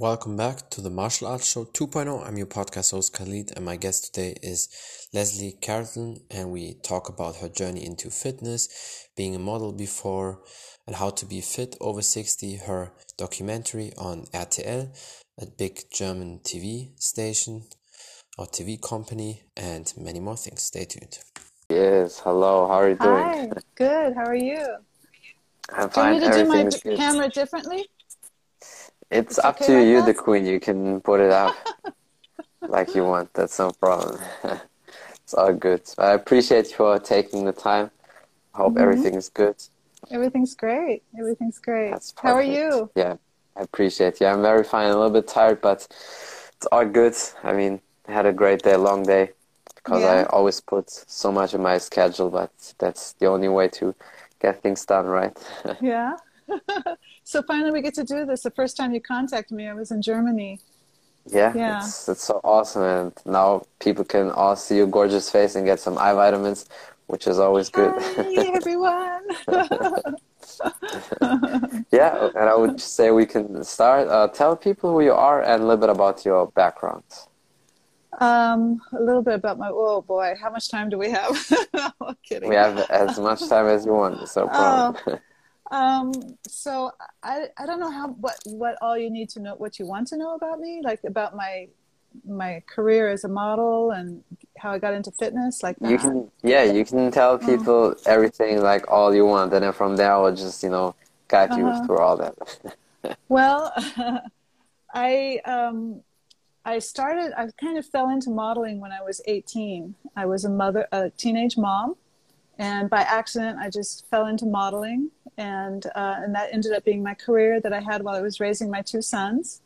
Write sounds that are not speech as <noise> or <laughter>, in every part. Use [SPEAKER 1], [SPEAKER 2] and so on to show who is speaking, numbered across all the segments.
[SPEAKER 1] Welcome back to the Martial Arts Show 2.0. I'm your podcast host Khalid, and my guest today is Leslie Carlton, and we talk about her journey into fitness, being a model before, and how to be fit over 60, her documentary on RTL, a big German TV station or TV company, and many more things. Stay tuned.
[SPEAKER 2] Yes, hello, how are you doing?
[SPEAKER 3] Hi, good. How are you?
[SPEAKER 2] I'm fine.
[SPEAKER 3] Do you want me to do my
[SPEAKER 2] good.
[SPEAKER 3] camera differently?
[SPEAKER 2] It's
[SPEAKER 3] It's
[SPEAKER 2] up
[SPEAKER 3] okay
[SPEAKER 2] to
[SPEAKER 3] like
[SPEAKER 2] you, the queen. You can put it up <laughs> like you want. That's no problem. <laughs> It's all good. I appreciate you for taking the time. Hope
[SPEAKER 3] Mhm.
[SPEAKER 2] everything's good.
[SPEAKER 3] Everything's great. Everything's great. How are you?
[SPEAKER 2] Yeah, I appreciate you. I'm very fine. A little bit tired, but it's all good. I mean, I had a great day, long day, because I always put so much in my schedule, but that's the only way to get things done, right? <laughs>
[SPEAKER 3] Yeah. So finally we get to do this. The first time you contacted me, I was in Germany.
[SPEAKER 2] Yeah,
[SPEAKER 3] Yeah.
[SPEAKER 2] It's, it's so awesome. And now people can all see your gorgeous face and get some eye vitamins, which is always good.
[SPEAKER 3] Hi, everyone. <laughs>
[SPEAKER 2] yeah, and I would just say we can start. Uh, tell people who you are and a little bit about your background.
[SPEAKER 3] um, a little bit about my. Oh boy, how much time do we have? <laughs> no, kidding.
[SPEAKER 2] We have as much time as you want, no problem. <laughs>
[SPEAKER 3] Um, so I, I don't know how what what all you need to know what you want to know about me like about my my career as a model and how I got into fitness like that.
[SPEAKER 2] you can, yeah, you can tell
[SPEAKER 3] Oh.
[SPEAKER 2] people everything like all you want, and then from there I'll just, you know, guide you
[SPEAKER 3] Uh-huh.
[SPEAKER 2] through all that. <laughs>
[SPEAKER 3] Well, <laughs> I um, I started. I kind of fell into modeling when I was 18. I was a mother, a teenage mom, and by accident, I just fell into modeling, and uh, and that ended up being my career that I had while I was raising my two sons.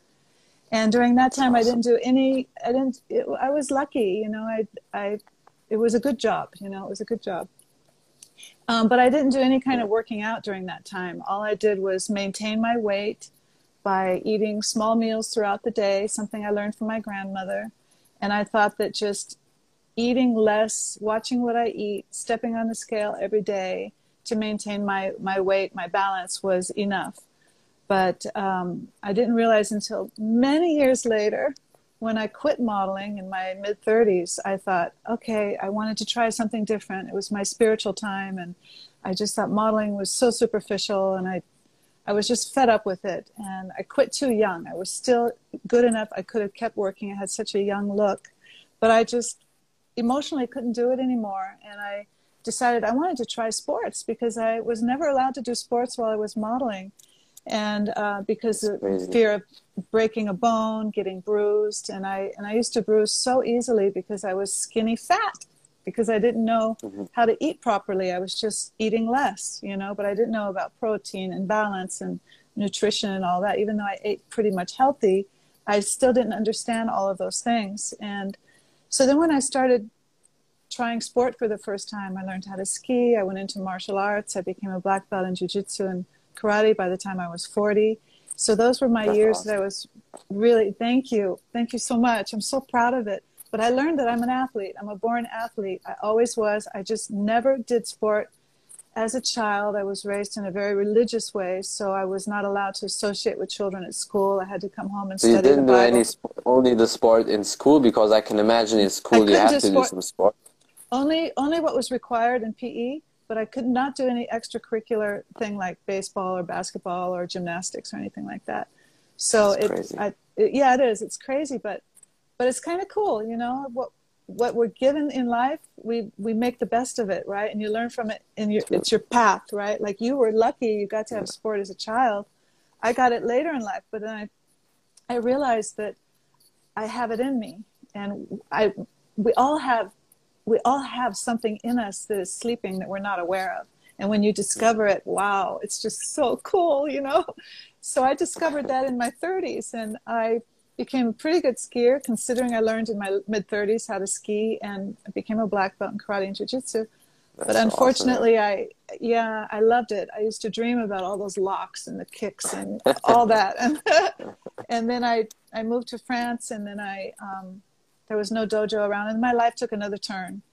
[SPEAKER 3] And during that time, I didn't do any. I didn't. It, I was lucky, you know. I I it was a good job, you know. It was a good job. Um, but I didn't do any kind of working out during that time. All I did was maintain my weight by eating small meals throughout the day, something I learned from my grandmother. And I thought that just eating less, watching what I eat, stepping on the scale every day to maintain my, my weight, my balance was enough. But um, I didn't realize until many years later when I quit modeling in my mid 30s, I thought, okay, I wanted to try something different. It was my spiritual time, and I just thought modeling was so superficial, and I, I was just fed up with it. And I quit too young. I was still good enough. I could have kept working. I had such a young look, but I just emotionally couldn't do it anymore. And I decided I wanted to try sports because I was never allowed to do sports while I was modeling. And uh, because of fear of breaking a bone, getting bruised, and I and I used to bruise so easily because I was skinny fat because I didn't know
[SPEAKER 2] Mhm.
[SPEAKER 3] how to eat properly. I was just eating less, you know, but I didn't know about protein and balance and nutrition and all that. Even though I ate pretty much healthy, I still didn't understand all of those things. And so then when I started trying sport for the first time, I learned how to ski. I went into martial arts. I became a black belt in jiu-jitsu and karate by the time I was 40. So those were my
[SPEAKER 2] That's
[SPEAKER 3] years that I was really, thank you. Thank you so much. I'm so proud of it. But I learned that I'm an athlete. I'm a born athlete. I always was. I just never did sport as a child. I was raised in a very religious way, so I was not allowed to associate with children at school. I had to come home and
[SPEAKER 2] So you
[SPEAKER 3] study the
[SPEAKER 2] didn't do any only the sport in school because I can imagine in school you have to do some sport.
[SPEAKER 3] Only only what was required in PE, but I could not do any extracurricular thing like baseball or basketball or gymnastics or anything like that. So it, it, yeah, it is. It's crazy, but but it's kind of cool, you know. What what we're given in life, we we make the best of it, right? And you learn from it, and your, it's your path, right? Like you were lucky, you got to have sport as a child. I got it later in life, but then I I realized that I have it in me, and I we all have we all have something in us that is sleeping that we're not aware of. And when you discover it, wow, it's just so cool, you know? <laughs> So I discovered that in my 30s and I became a pretty good skier considering I learned in my mid 30s how to ski and I became a black belt in karate and jiu-jitsu.
[SPEAKER 2] That's
[SPEAKER 3] But
[SPEAKER 2] so awesome.
[SPEAKER 3] unfortunately, I yeah, I loved it. I used to dream about all those locks and the kicks and all that. And <laughs> and then I I moved to France, and then I um, there was no dojo around, and my life took another turn.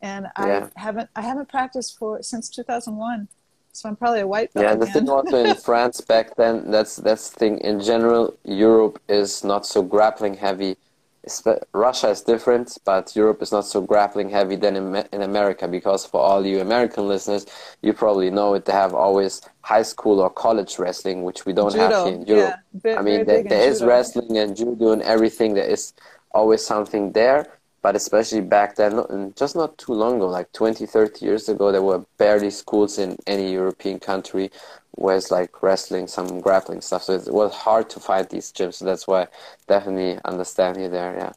[SPEAKER 3] And I haven't I haven't practiced for since 2001. So I'm probably a white belt.
[SPEAKER 2] Yeah, the thing also in <laughs> France back then, that's that's the thing. In general, Europe is not so grappling heavy. Russia is different, but Europe is not so grappling heavy than in, in America because for all you American listeners, you probably know it. They have always high school or college wrestling, which we don't
[SPEAKER 3] judo,
[SPEAKER 2] have here in Europe.
[SPEAKER 3] Yeah,
[SPEAKER 2] I mean, there, there is wrestling and judo and everything. There is always something there but especially back then, just not too long ago, like 20, 30 years ago, there were barely schools in any European country it's like wrestling, some grappling stuff. So it was hard to find these gyms. So that's why I definitely understand you there. Yeah.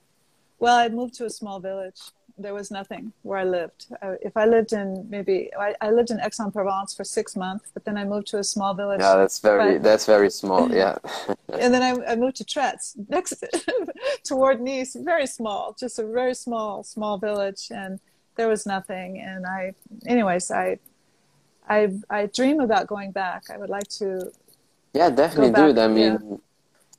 [SPEAKER 3] Well, I moved to a small village there was nothing where I lived. Uh, if I lived in maybe I, I, lived in Aix-en-Provence for six months, but then I moved to a small village.
[SPEAKER 2] Yeah, that's very but, that's very small. Yeah. <laughs> <laughs>
[SPEAKER 3] and then I, I moved to Trets, next <laughs> toward Nice, very small, just a very small small village, and there was nothing. And I, anyways, I, I I dream about going back. I would like to.
[SPEAKER 2] Yeah, definitely do. I mean. Yeah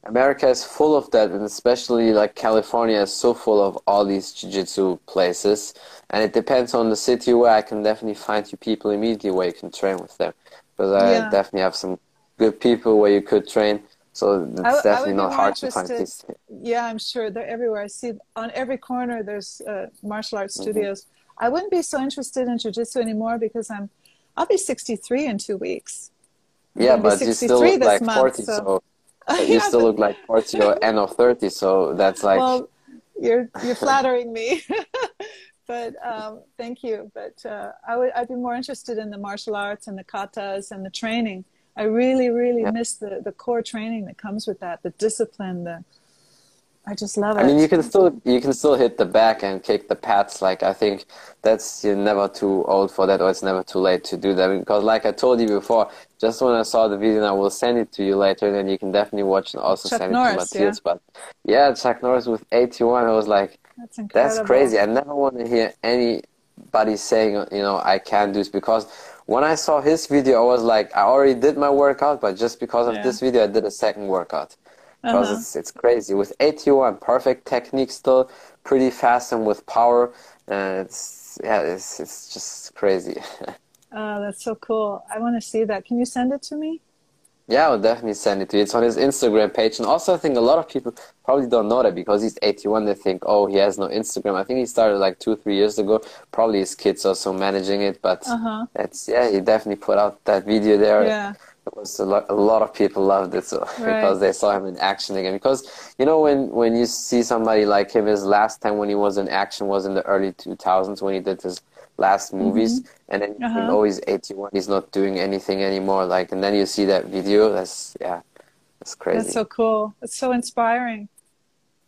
[SPEAKER 2] America is full of that, and especially like California is so full of all these jiu-jitsu places. And it depends on the city where I can definitely find you people immediately where you can train with them. But I yeah. definitely have some good people where you could train. So it's I, definitely I not hard to find these.
[SPEAKER 3] Yeah, I'm sure they're everywhere. I see on every corner there's uh, martial arts mm-hmm. studios. Mm-hmm. I wouldn't be so interested in jiu-jitsu anymore because I'm I'll be 63 in two weeks.
[SPEAKER 2] Yeah, but you still like month, 40, so, so but <laughs> you still look like 40 or <laughs> end of 30, so that's like.
[SPEAKER 3] Well, you're you're <laughs> flattering me, but um, thank you. But uh, I would I'd be more interested in the martial arts and the katas and the training. I really really yeah. miss the the core training that comes with that, the discipline, the I just love it.
[SPEAKER 2] I mean, you can still you can still hit the back and kick the pads. Like I think that's you're never too old for that, or it's never too late to do that. Because, like I told you before, just when I saw the video, and I will send it to you later, then you can definitely watch and also
[SPEAKER 3] Chuck
[SPEAKER 2] send
[SPEAKER 3] Norris,
[SPEAKER 2] it to Matthias. Yeah? But yeah, Chuck Norris with 81, I was like, that's, that's crazy. I never want to hear anybody saying, you know, I can't do this because when I saw his video, I was like, I already did my workout, but just because of yeah. this video, I did a second workout because uh-huh. it's it's crazy. With 81 perfect technique still pretty fast and with power and it's yeah it's it's just crazy. <laughs>
[SPEAKER 3] Oh that's so cool. I want to see that. Can you send it to me?
[SPEAKER 2] Yeah i'll definitely send it to you. It's on his instagram page. And also i think a lot of people probably don't know that because he's 81 they think oh he has no instagram. I think he started like two three years ago. Probably his kids also managing it but uh-huh. it's yeah he definitely put out that video there.
[SPEAKER 3] Yeah
[SPEAKER 2] was a lot, a lot of people loved it so, <laughs> right. because they saw him in action again. Because you know when when you see somebody like him, his last time when he was in action was in the early 2000s when he did his last mm-hmm. movies, mm-hmm. and then uh-huh. you know he's 81, he's not doing anything anymore. Like, and then you see that video. That's yeah, that's crazy.
[SPEAKER 3] That's so cool. It's so inspiring.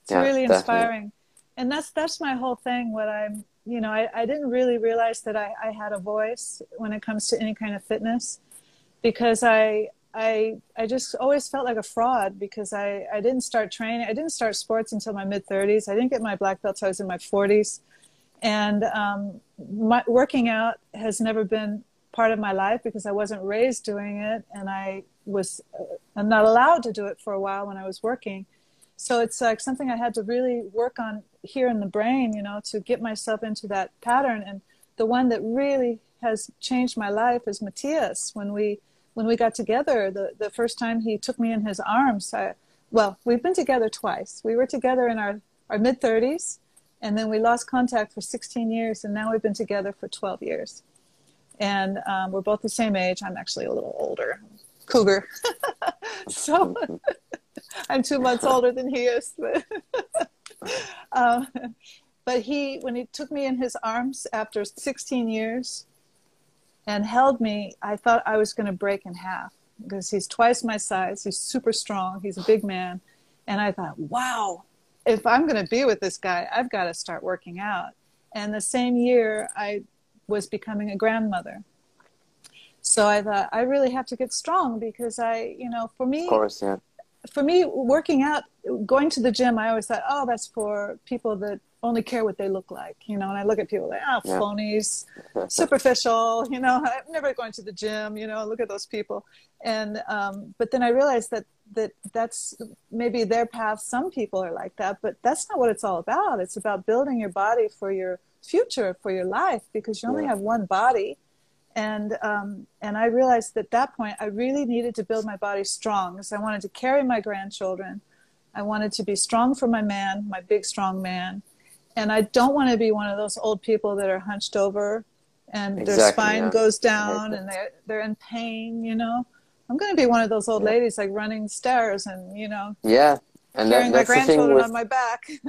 [SPEAKER 3] It's yeah, really inspiring, definitely. and that's that's my whole thing. What I'm, you know, I, I didn't really realize that I, I had a voice when it comes to any kind of fitness because I I I just always felt like a fraud because I I didn't start training. I didn't start sports until my mid 30s. I didn't get my black belt until I was in my 40s, and um, my, working out has never been part of my life because I wasn't raised doing it, and I was uh, I'm not allowed to do it for a while when I was working. So it's like something I had to really work on here in the brain, you know, to get myself into that pattern. And the one that really has changed my life is Matthias. When we when we got together, the, the first time he took me in his arms, I, well, we've been together twice. We were together in our, our mid 30s, and then we lost contact for 16 years, and now we've been together for 12 years. And um, we're both the same age. I'm actually a little older, cougar. <laughs> so <laughs> I'm two months older than he is. But, <laughs> um, but he, when he took me in his arms after 16 years, and held me, I thought I was going to break in half because he's twice my size. He's super strong. He's a big man. And I thought, wow, if I'm going to be with this guy, I've got to start working out. And the same year, I was becoming a grandmother. So I thought, I really have to get strong because I, you know, for me,
[SPEAKER 2] of course, yeah.
[SPEAKER 3] For me, working out, going to the gym, I always thought, oh, that's for people that only care what they look like, you know. And I look at people like, oh, yeah. phonies, superficial, <laughs> you know. <laughs> I'm never going to the gym, you know. Look at those people, and um, but then I realized that that that's maybe their path. Some people are like that, but that's not what it's all about. It's about building your body for your future, for your life, because you only yeah. have one body, and um, and I realized at that point I really needed to build my body strong because I wanted to carry my grandchildren. I wanted to be strong for my man, my big strong man, and I don't want to be one of those old people that are hunched over and exactly, their spine yeah. goes down and they're they're in pain. You know, I'm going to be one of those old yeah. ladies like running stairs and you know.
[SPEAKER 2] Yeah,
[SPEAKER 3] and carrying that, my grandchildren with... on my back. <laughs>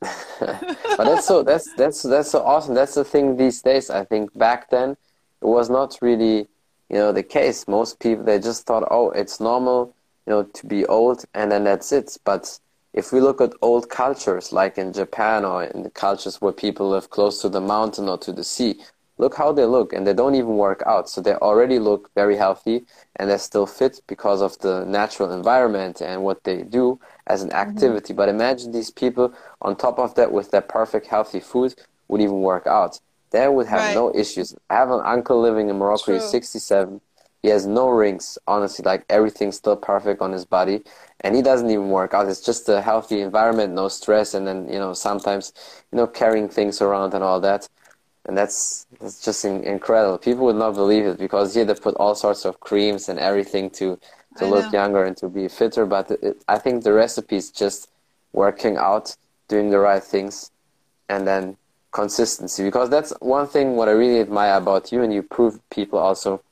[SPEAKER 2] but that's so that's that's that's so awesome. That's the thing these days. I think back then it was not really, you know, the case. Most people they just thought, oh, it's normal, you know, to be old, and then that's it. But if we look at old cultures, like in Japan or in the cultures where people live close to the mountain or to the sea, look how they look, and they don't even work out. So they already look very healthy, and they're still fit because of the natural environment and what they do as an mm-hmm. activity. Mm-hmm. But imagine these people on top of that with their perfect healthy food would even work out. They would have right. no issues. I have an uncle living in Morocco. True. He's 67. He has no rings. Honestly, like everything's still perfect on his body, and he doesn't even work out. It's just a healthy environment, no stress, and then you know sometimes you know carrying things around and all that, and that's that's just incredible. People would not believe it because here they put all sorts of creams and everything to to I look know. younger and to be fitter. But it, I think the recipe is just working out, doing the right things, and then consistency because that's one thing what I really admire about you and you prove people also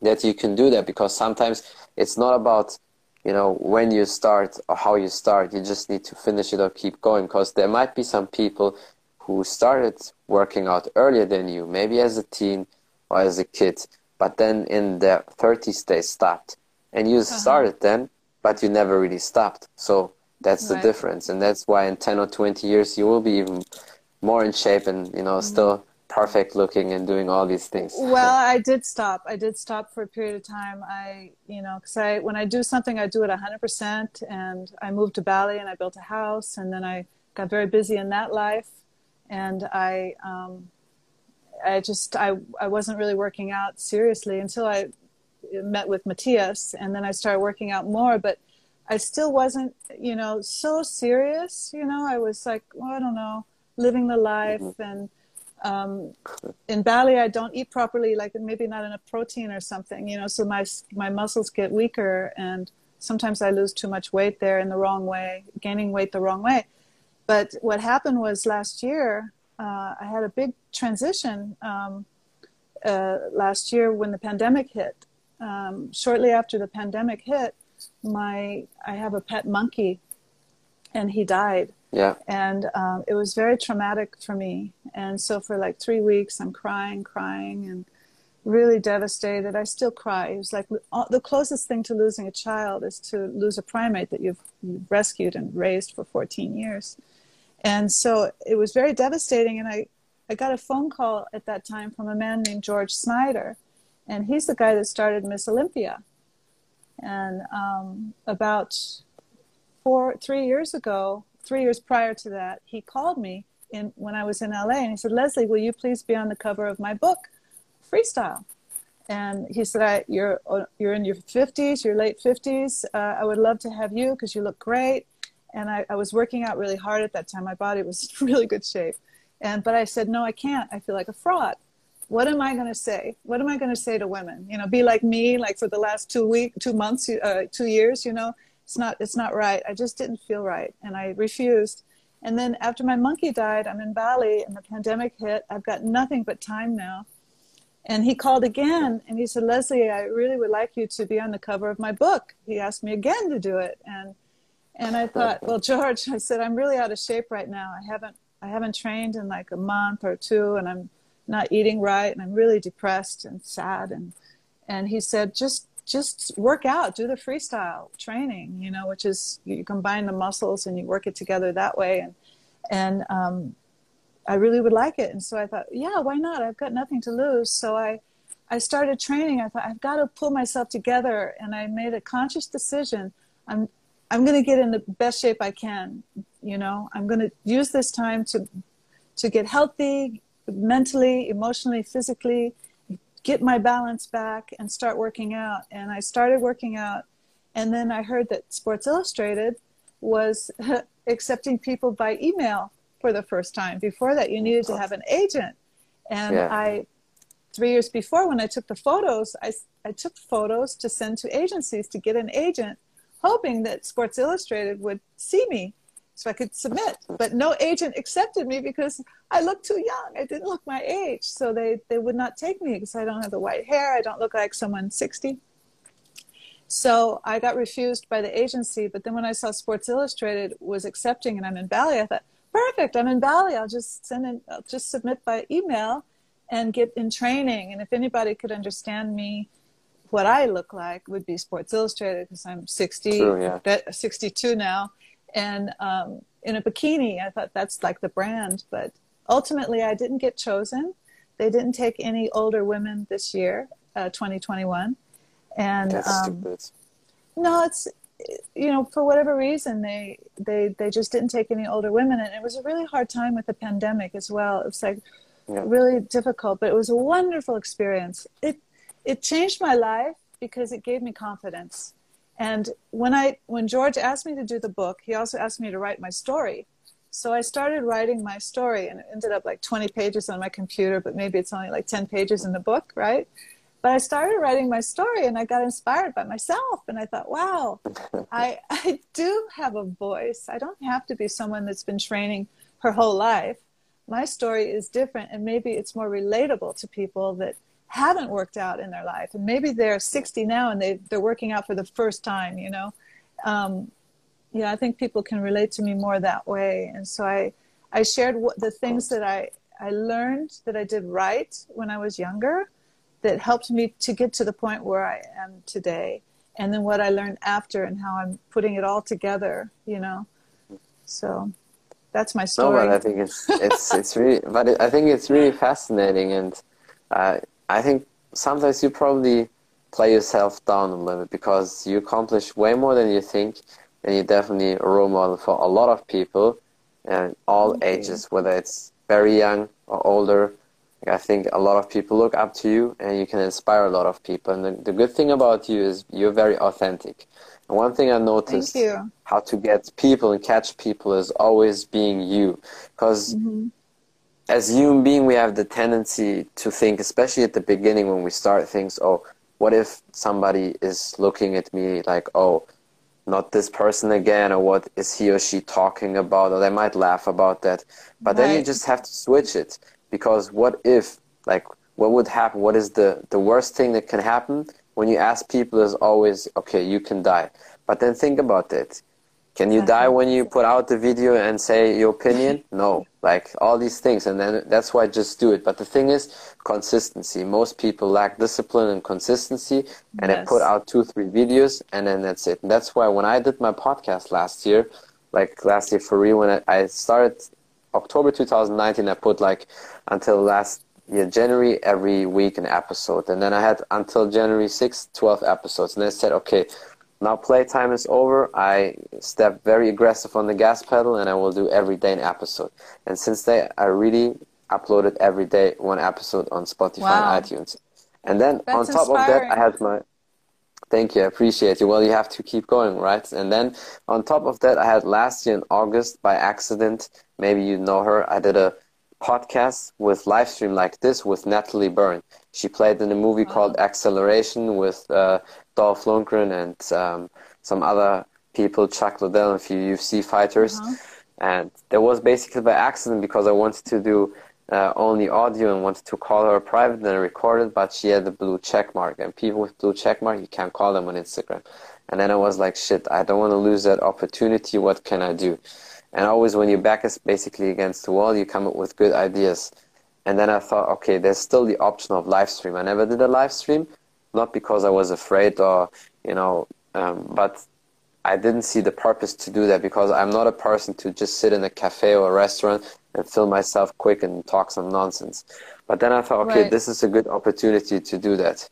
[SPEAKER 2] that you can do that because sometimes it's not about you know when you start or how you start you just need to finish it or keep going because there might be some people who started working out earlier than you maybe as a teen or as a kid but then in their 30s they stopped and you uh-huh. started then but you never really stopped so that's right. the difference and that's why in 10 or 20 years you will be even more in shape and you know mm-hmm. still perfect looking and doing all these things. <laughs>
[SPEAKER 3] Well i did stop. I did stop for a period of time. I you know because i when i do something i do it 100% and i moved to bali and i built a house and then i got very busy in that life and i um, i just i i wasn't really working out seriously until i met with matthias and then i started working out more but i still wasn't you know so serious you know. I was like well i don't know living the life mm-hmm. and um, in Bali I don't eat properly like maybe not enough protein or something you know so my my muscles get weaker and sometimes I lose too much weight there in the wrong way gaining weight the wrong way. But what happened was last year uh, I had a big transition um, uh, last year when the pandemic hit. Um, shortly after the pandemic hit my I have a pet monkey and he died
[SPEAKER 2] yeah.
[SPEAKER 3] And um, it was very traumatic for me. And so for like three weeks, I'm crying, crying, and really devastated. I still cry. It was like the closest thing to losing a child is to lose a primate that you've rescued and raised for 14 years. And so it was very devastating. And I, I got a phone call at that time from a man named George Snyder. And he's the guy that started Miss Olympia. And um, about four, three years ago, three years prior to that, he called me in when I was in LA and he said, Leslie, will you please be on the cover of my book, Freestyle? And he said, you're, you're in your 50s, your late 50s. Uh, I would love to have you because you look great. And I, I was working out really hard at that time. My body was <laughs> in really good shape. And, but I said, no, I can't. I feel like a fraud. What am I going to say? What am I going to say to women? You know, be like me, like for the last two week, two months, uh, two years, you know, it's not it's not right. I just didn't feel right and i refused. And then after my monkey died i'm in bali and the pandemic hit. I've got nothing but time now. And he called again and he said leslie i really would like you to be on the cover of my book. He asked me again to do it and and i thought well george i said i'm really out of shape right now. I haven't i haven't trained in like a month or two and i'm not eating right and i'm really depressed and sad. And and he said just just work out, do the freestyle training, you know, which is you combine the muscles and you work it together that way. And, and, um, I really would like it. And so I thought, yeah, why not? I've got nothing to lose. So I, I started training. I thought I've got to pull myself together. And I made a conscious decision. I'm, I'm going to get in the best shape I can. You know, I'm going to use this time to, to get healthy mentally, emotionally, physically, get my balance back and start working out. And I started working out. And then I heard that Sports Illustrated was <laughs> accepting people by email for the first time. Before that, you needed to have an agent. And yeah. I three years before when I took the photos, I, I took photos to send to agencies to get an agent, hoping that Sports Illustrated would see me so I could submit. But no agent accepted me because I looked too young. I didn't look my age. So they, they would not take me because I don't have the white hair. I don't look like someone 60. So I got refused by the agency. But then when I saw Sports Illustrated was accepting and I'm in Bali, I thought, perfect, I'm in Bali. I'll just send in, I'll just submit by email and get in training. And if anybody could understand me, what I look like would be Sports Illustrated because I'm 60, True, yeah. 62 now. And um, in a bikini, I thought that's like the brand. But ultimately, I didn't get chosen. They didn't take any older women this year, uh, 2021. And um, no, it's you know for whatever reason they they they just didn't take any older women, and it was a really hard time with the pandemic as well. It was like yeah. really difficult, but it was a wonderful experience. It it changed my life because it gave me confidence. And when I when George asked me to do the book, he also asked me to write my story. So I started writing my story, and it ended up like 20 pages on my computer, but maybe it's only like 10 pages in the book, right? But I started writing my story, and I got inspired by myself, and I thought, wow, <laughs> I I do have a voice. I don't have to be someone that's been training her whole life my story is different and maybe it's more relatable to people that haven't worked out in their life. And maybe they're 60 now and they, they're working out for the first time you know? Um, yeah i think people can relate to me more that way. And so i i shared what, the things that i i learned that i did right when i was younger that helped me to get to the point where i am today. And then what i learned after and how i'm putting it all together you know? So that's my story.
[SPEAKER 2] No, but I think it's it's it's really, but it, I think it's really fascinating, and uh, I think sometimes you probably play yourself down a little bit because you accomplish way more than you think, and you're definitely a role model for a lot of people, and all ages, whether it's very young or older. I think a lot of people look up to you, and you can inspire a lot of people. And the, the good thing about you is you're very authentic. And one thing I noticed how to get people and catch people is always being you. Because mm-hmm. As human being, we have the tendency to think, especially at the beginning when we start things, oh, what if somebody is looking at me like, oh, not this person again, or what is he or she talking about, or they might laugh about that. But right. then you just have to switch it because what if, like, what would happen? What is the, the worst thing that can happen? when you ask people is always okay you can die but then think about it can you die when you put out the video and say your opinion? <laughs> No. Like all these things. And then that's why I just do it. But the thing is consistency. Most people lack discipline and consistency and yes. they put out two three videos and then that's it. And that's why when i did my podcast last year like last year for real when i, I started october 2019 i put like until last yeah, January every week an episode. And then I had until January 6th, 12 episodes. And I said, okay, now playtime is over. I step very aggressive on the gas pedal and I will do every day an episode. And since then, I really uploaded every day one episode on Spotify wow. and iTunes. And then That's on top inspiring. of that, I had my. Thank you, I appreciate you. Well, you have to keep going, right? And then on top of that, I had last year in August by accident. Maybe you know her. I did a podcast with live stream like this with Natalie Burn. She played in a movie wow. called Acceleration with uh, Dolph Lundgren and um, some other people, Chuck Liddell, a few UFC fighters. Uh-huh. And that was basically by accident because I wanted to do uh, only audio and wanted to call her private and I recorded, but she had the blue check mark. And people with blue check mark, you can't call them on Instagram. And then I was like, shit, I don't want to lose that opportunity. What can I do? And always when your back is basically against the wall, you come up with good ideas. And then I thought, okay, there's still the option of live stream. I never did a live stream, not because I was afraid or, you know, um, but I didn't see the purpose to do that because I'm not a person to just sit in a cafe or a restaurant and film myself quick and talk some nonsense. But then I thought, okay, right. this is a good opportunity to do that.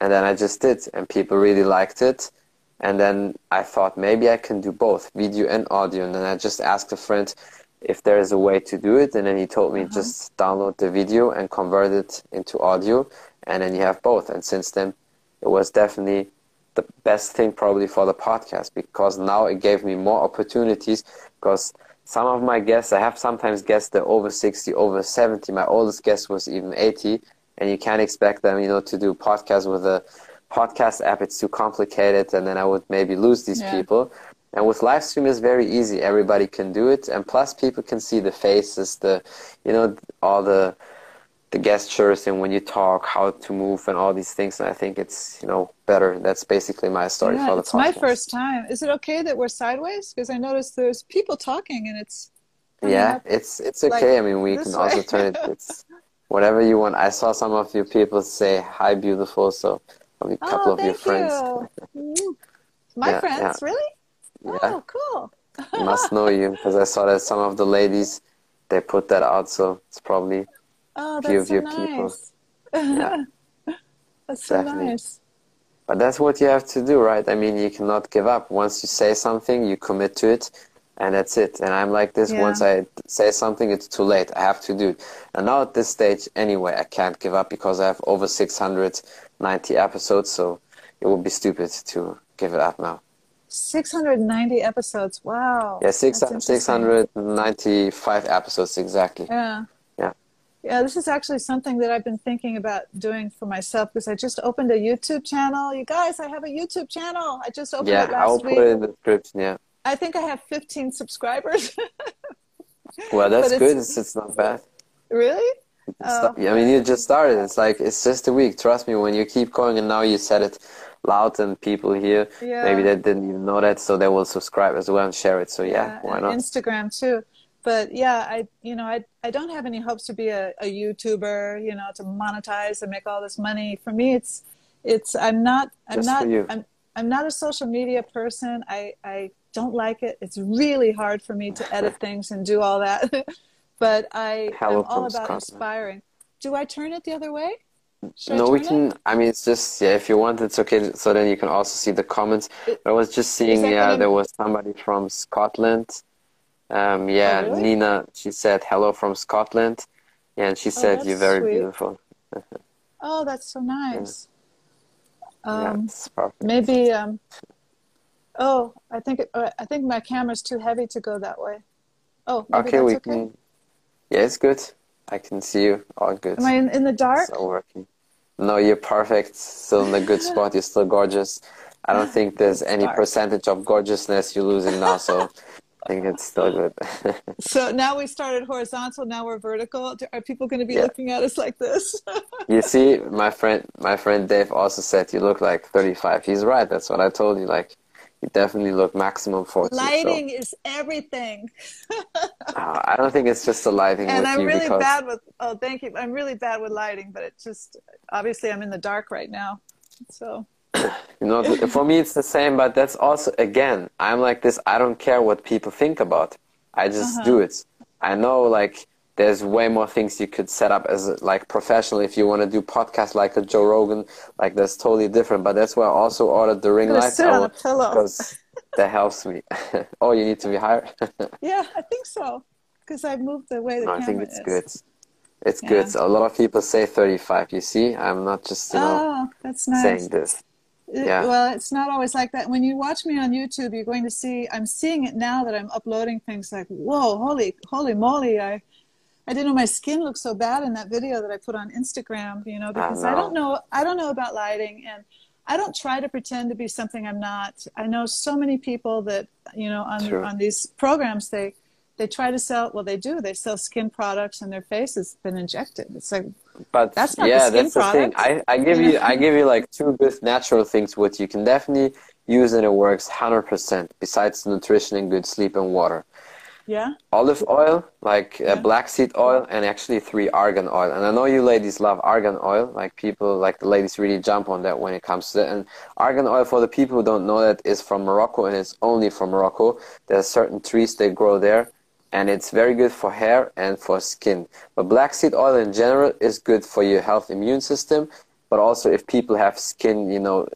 [SPEAKER 2] And then I just did, and people really liked it. And then I thought maybe I can do both video and audio. And then I just asked a friend if there is a way to do it. And then he told me uh-huh. just download the video and convert it into audio. And then you have both. And since then, it was definitely the best thing probably for the podcast because now it gave me more opportunities because some of my guests, I have sometimes guests that over 60, over 70. My oldest guest was even 80 and you can't expect them, you know, to do podcast with a podcast app. It's too complicated, and then I would maybe lose these yeah. people. And with live stream, it's very easy. Everybody can do it, and plus, people can see the faces, the, you know, all the the gestures and when you talk, how to move and all these things. And I think it's you know better. That's basically my story
[SPEAKER 3] yeah,
[SPEAKER 2] for the
[SPEAKER 3] it's podcast. my first time. Is it okay that we're sideways? Because I noticed there's people talking and it's.
[SPEAKER 2] Yeah, it's it's okay. Like I mean, we can way. also turn it. <laughs> It's whatever you want. I saw some of you people say hi, beautiful. So a oh, couple
[SPEAKER 3] oh,
[SPEAKER 2] of your friends.
[SPEAKER 3] You. My <laughs> yeah, friends, yeah. really? Yeah. Oh, cool.
[SPEAKER 2] must know you because I saw that some of the ladies they put that out, so it's probably
[SPEAKER 3] Oh, that's few of so your nice. people. Yeah. <laughs> that's so nice.
[SPEAKER 2] But that's what you have to do, right? I mean, you cannot give up. Once you say something, you commit to it, and that's it. And I'm like this. Yeah. Once I say something, it's too late. I have to do it. And now at this stage, anyway, I can't give up because I have over 690 episodes. So it would be stupid to give it up now.
[SPEAKER 3] 690 episodes. Wow.
[SPEAKER 2] Yeah, six, 695 episodes exactly.
[SPEAKER 3] Yeah. Yeah, Yeah, this is actually something that I've been thinking about doing for myself because I just opened a YouTube channel. You guys, I have a YouTube channel. I just opened
[SPEAKER 2] yeah,
[SPEAKER 3] it last
[SPEAKER 2] I'll
[SPEAKER 3] week.
[SPEAKER 2] put it in the description. Yeah.
[SPEAKER 3] I think I have 15 subscribers. <laughs>
[SPEAKER 2] well, that's it's, good. It's, it's not bad.
[SPEAKER 3] Really?
[SPEAKER 2] Oh. I mean, oh. you just started. It's like it's just a week. Trust me. When you keep going, and now you said it loud, and people here yeah. maybe they didn't even know that, so they will subscribe as well and share it. So yeah, yeah why not?
[SPEAKER 3] Instagram too but yeah, I you know I I don't have any hopes to be a, a YouTuber, you know, to monetize and make all this money. For me, it's it's I'm not I'm
[SPEAKER 2] Just
[SPEAKER 3] not I'm I'm not a social media person. I I don't like it. It's really hard for me to <laughs> edit things and do all that. <laughs> but I am all about inspiring. Do I turn it the other way?
[SPEAKER 2] Should no, we can. It? I mean, it's just yeah. If you want, it's okay. So then you can also see the comments. It, I was just seeing. Yeah, there was somebody from Scotland um, yeah, oh, really? Nina, she said hello from Scotland. Yeah, and she oh, said oh, you're very sweet. beautiful.
[SPEAKER 3] oh, that's so nice. <laughs> Yeah. Um, yeah, maybe. Um, oh, I think uh, I think my camera's too heavy to go that way. Oh, okay, we okay? can.
[SPEAKER 2] Yeah, it's good. I can see you. All good.
[SPEAKER 3] Am I in, in the dark?
[SPEAKER 2] Still working. No, you're perfect. Still in a good spot. You're still gorgeous. I don't think there's any percentage of gorgeousness you're losing now. So I think it's still good. <laughs>
[SPEAKER 3] so now we started horizontal. Now we're vertical. Are people going to be yeah. looking at us like this? <laughs>
[SPEAKER 2] you see, my friend, my friend Dave also said you look like 35. He's right. That's what I told you. Like, definitely look maximum 40.
[SPEAKER 3] Lighting so. is everything. <laughs>
[SPEAKER 2] uh, I don't think it's just the lighting.
[SPEAKER 3] And I'm really
[SPEAKER 2] because...
[SPEAKER 3] bad with. Oh, thank you. I'm really bad with lighting, but it just obviously I'm in the dark right now, so. <clears throat>
[SPEAKER 2] you know for me it's the same but that's also again i'm like this i don't care what people think about i just uh-huh. do it i know like there's way more things you could set up as like professional if you want to do podcast like a joe rogan like that's totally different but that's why i also ordered the ring light because <laughs> that helps me <laughs> oh you need to be higher <laughs>
[SPEAKER 3] yeah i think so because i've moved the way the no, camera
[SPEAKER 2] i think it's
[SPEAKER 3] is.
[SPEAKER 2] good it's yeah. good a lot of people say 35 you see i'm not just you know
[SPEAKER 3] oh, that's nice.
[SPEAKER 2] saying this yeah.
[SPEAKER 3] Well, it's not always like that. When you watch me on YouTube, you're going to see. I'm seeing it now that I'm uploading things. Like, whoa, holy, holy moly! I, I didn't know my skin looked so bad in that video that I put on Instagram. You know, because I, know. I don't know. I don't know about lighting, and I don't try to pretend to be something I'm not. I know so many people that you know on True. on these programs they they try to sell well they do they sell skin products and their face has been injected it's like
[SPEAKER 2] but
[SPEAKER 3] that's not
[SPEAKER 2] yeah
[SPEAKER 3] the
[SPEAKER 2] that's
[SPEAKER 3] product.
[SPEAKER 2] the thing I, I give you i give you like two good natural things which you can definitely use and it works 100% besides nutrition and good sleep and water
[SPEAKER 3] yeah.
[SPEAKER 2] Olive oil like uh, black seed oil and actually three argan oil. And i know you ladies love argan oil. Like people like the ladies really jump on that when it comes to that. And argan oil for the people who don't know that is from morocco and it's only from morocco. There are certain trees they grow there and it's very good for hair and for skin. But black seed oil in general is good for your health immune system, but also if people have skin, you know,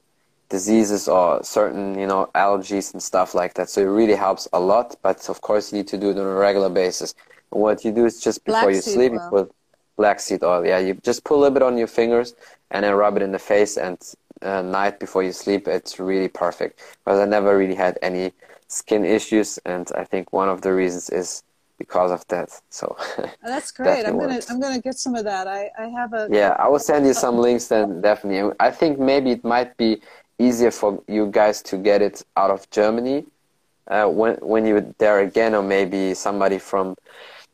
[SPEAKER 2] diseases or certain, you know, allergies and stuff like that. So it really helps a lot, but of course you need to do it on a regular basis. What you do is just before black you sleep, oil. put black seed oil. Yeah, you just put a little bit on your fingers and then rub it in the face and uh, night before you sleep. It's really perfect because I never really had any skin issues, and I think one of the reasons is because of that. So <laughs>
[SPEAKER 3] oh, that's great. I'm gonna works. I'm gonna get some of that. I I have a
[SPEAKER 2] yeah. I will send you some links then definitely. I think maybe it might be easier for you guys to get it out of Germany uh, when when you're there again, or maybe somebody from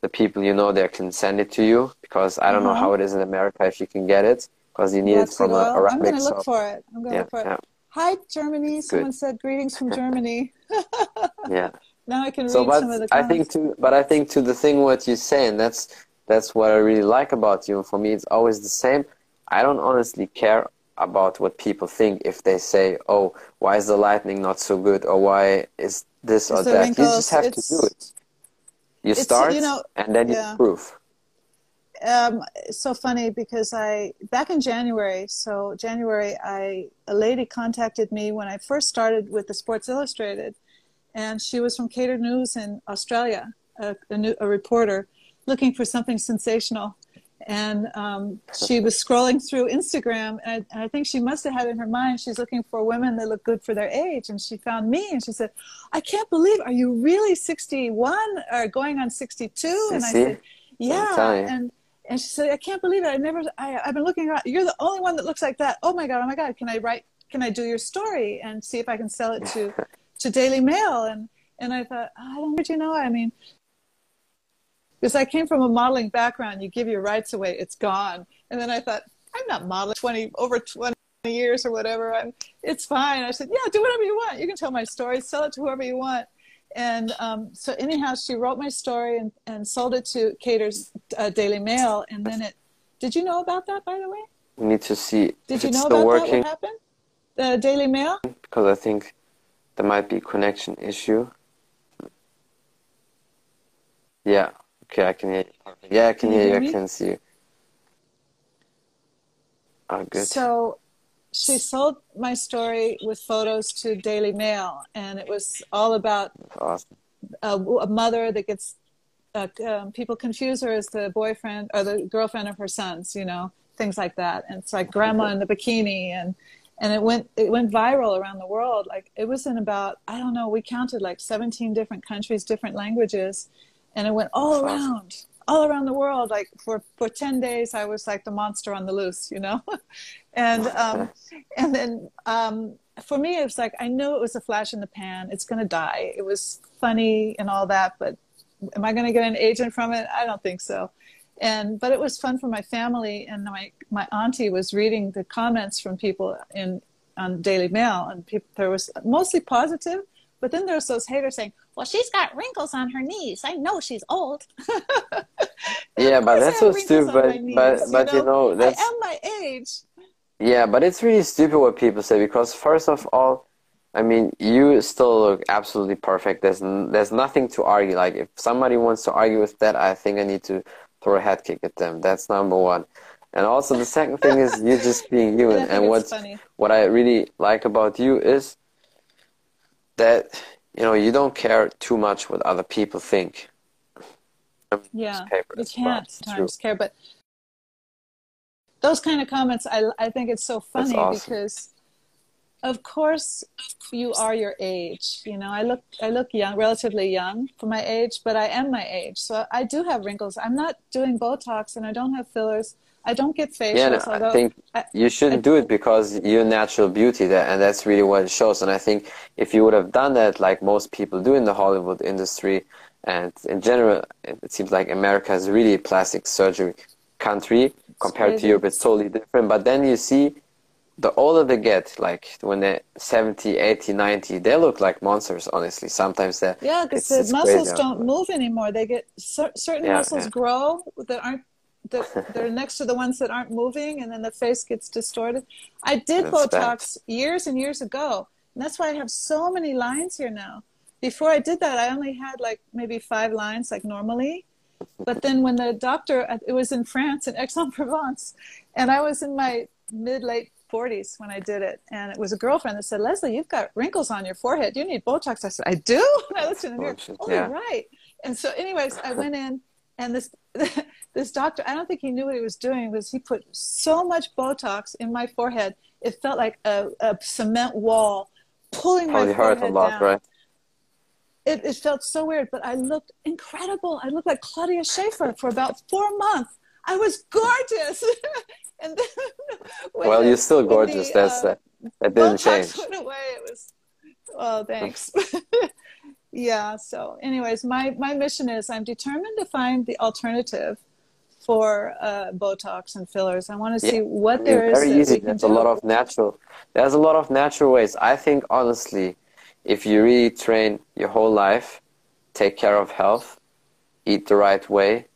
[SPEAKER 2] the people you know there can send it to you because I don't know how uh-huh. it is in America if you can get it because you need it from
[SPEAKER 3] a Arabic. I'm going to look for it. I'm going to yeah, look for it. Yeah. Hi, Germany. Someone Good. said greetings from <laughs> Germany. <laughs>
[SPEAKER 2] yeah.
[SPEAKER 3] Now I can so, read but some of the
[SPEAKER 2] comments. I think to, but I think to the thing what you're saying, that's that's what I really like about you. For me, it's always the same. I don't honestly care about what people think if they say, "Oh, why is the lightning not so good?" or "Why is this or that?" You just have to do it. You start, you know, and then yeah. you improve.
[SPEAKER 3] Um, it's so funny because I back in January, so January, I a lady contacted me when I first started with the Sports Illustrated, and she was from Cater News in Australia, a, a, new, a reporter looking for something sensational and um, she was scrolling through Instagram, and I, I, think she must have had in her mind she's looking for women that look good for their age, and she found me, and she said, "I can't believe, are you really 61 or going on 62?" And I said, "Yeah," and and she said, "I can't believe it. I never, I, I've been looking around. You're the only one that looks like that. Oh my god, oh my god, can I write? Can I do your story and see if I can sell it to <laughs> to Daily Mail?" And and I thought, oh, I don't, you know, I mean, because I came from a modeling background. You give your rights away, it's gone. And then I thought, I'm not modeling 20 over 20 years or whatever. I'm, it's fine. I said, yeah, do whatever you want. You can tell my story, sell it to whoever you want. And um, so anyhow, she wrote my story and, and sold it to Cater's uh, Daily Mail. And then it, did you know about that, by the way?
[SPEAKER 2] We need to see.
[SPEAKER 3] Did you know about working. that? What happened? The Daily Mail?
[SPEAKER 2] Because I think there might be a connection issue. Yeah. Okay, I can hear you. Yeah, I can, can hear, hear you. I can see you. Oh, good.
[SPEAKER 3] So she sold my story with photos to Daily Mail, and it was all about awesome. a, a, mother that gets uh, um, people confuse her as the boyfriend or the girlfriend of her sons, you know, things like that. And it's like grandma in the bikini, and and it went it went viral around the world. Like it was in about I don't know, we counted like 17 different countries, different languages, and it went all around all around the world. Like for for 10 days i was like the monster on the loose you know? <laughs> And um and then um for me it was like i knew it was a flash in the pan. It's going to die. It was funny and all that but am i going to get an agent from it? I don't think so. And but it was fun for my family and my my auntie was reading the comments from people in on daily mail and people there was mostly positive but then there's those haters saying well, she's got wrinkles on her knees. I know she's old. <laughs>
[SPEAKER 2] yeah, but that's so stupid. Knees, but but you know, you know that's
[SPEAKER 3] I am my age.
[SPEAKER 2] Yeah, but it's really stupid what people say because first of all, I mean, you still look absolutely perfect. There's there's nothing to argue. Like if somebody wants to argue with that, I think I need to throw a head kick at them. That's number one. And also the second thing is you just being <laughs> human. and what what I really like about you is that you know, you don't care too much what other people think.
[SPEAKER 3] Yeah, you can't sometimes care, but those kind of comments, I, I think it's so funny awesome. because, of course, you are your age. You know, I look I look young, relatively young for my age, but I am my age, so I do have wrinkles. I'm not doing Botox, and I don't have fillers. I don't get facials. Yeah, no,
[SPEAKER 2] I think I, you shouldn't I, do it because you're natural beauty there, and that's really what it shows. And I think if you would have done that, like most people do in the Hollywood industry, and in general, it seems like America is really a plastic surgery country compared to Europe. It's totally different. But then you see, the older they get, like when they're 70, 80, 90, they look like monsters, honestly. Sometimes they
[SPEAKER 3] Yeah, because the muscles crazy. don't move anymore. They get certain yeah, muscles yeah. grow that aren't the, <laughs> they're next to the ones that aren't moving and then the face gets distorted. I did that's Botox bad. years and years ago. And that's why I have so many lines here now. Before I did that, I only had like maybe five lines like normally. But then when the doctor, uh, it was in France, in <laughs> Aix-en-Provence, and I was in my mid late 40s when I did it. And it was a girlfriend that said, Leslie, you've got wrinkles on your forehead. You need Botox. I said, I do? <laughs> And I looked in the mirror. Oh, yeah. right. And so, anyways, I went in and this <laughs> this doctor i don't think he knew what he was doing because he put so much botox in my forehead it felt like a, a cement wall pulling Probably my forehead hurt a lot down. right it, it felt so weird, but I looked incredible. I looked like Claudia Schiffer for about four months. I was gorgeous. <laughs> and then <laughs>
[SPEAKER 2] well, the, you're still gorgeous. The, That's uh, that didn't change.
[SPEAKER 3] Went away. It was. Oh, thanks. Yeah. So, anyways, my my mission is I'm determined to find the alternative for uh, Botox and fillers. I want to see yeah. what there
[SPEAKER 2] is. Very easy. There's a lot of natural. There's a lot of natural ways. I think honestly, if you really train your whole life, take care of health, eat the right way,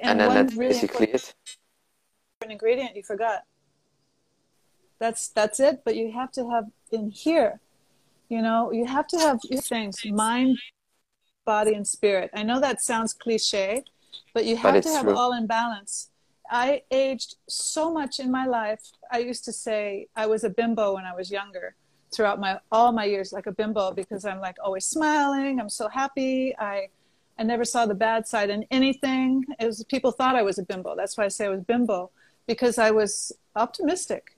[SPEAKER 2] and, and then that's really basically it.
[SPEAKER 3] An ingredient you forgot. That's that's it. But you have to have in here. You know, you have to have things: mind, body, and spirit. I know that sounds cliche, but you have but to have true. all in balance. I aged so much in my life. I used to say I was a bimbo when I was younger throughout my all my years like a bimbo because I'm like always smiling. I'm so happy. I I never saw the bad side in anything. It was people thought I was a bimbo. That's why I say I was bimbo because I was optimistic.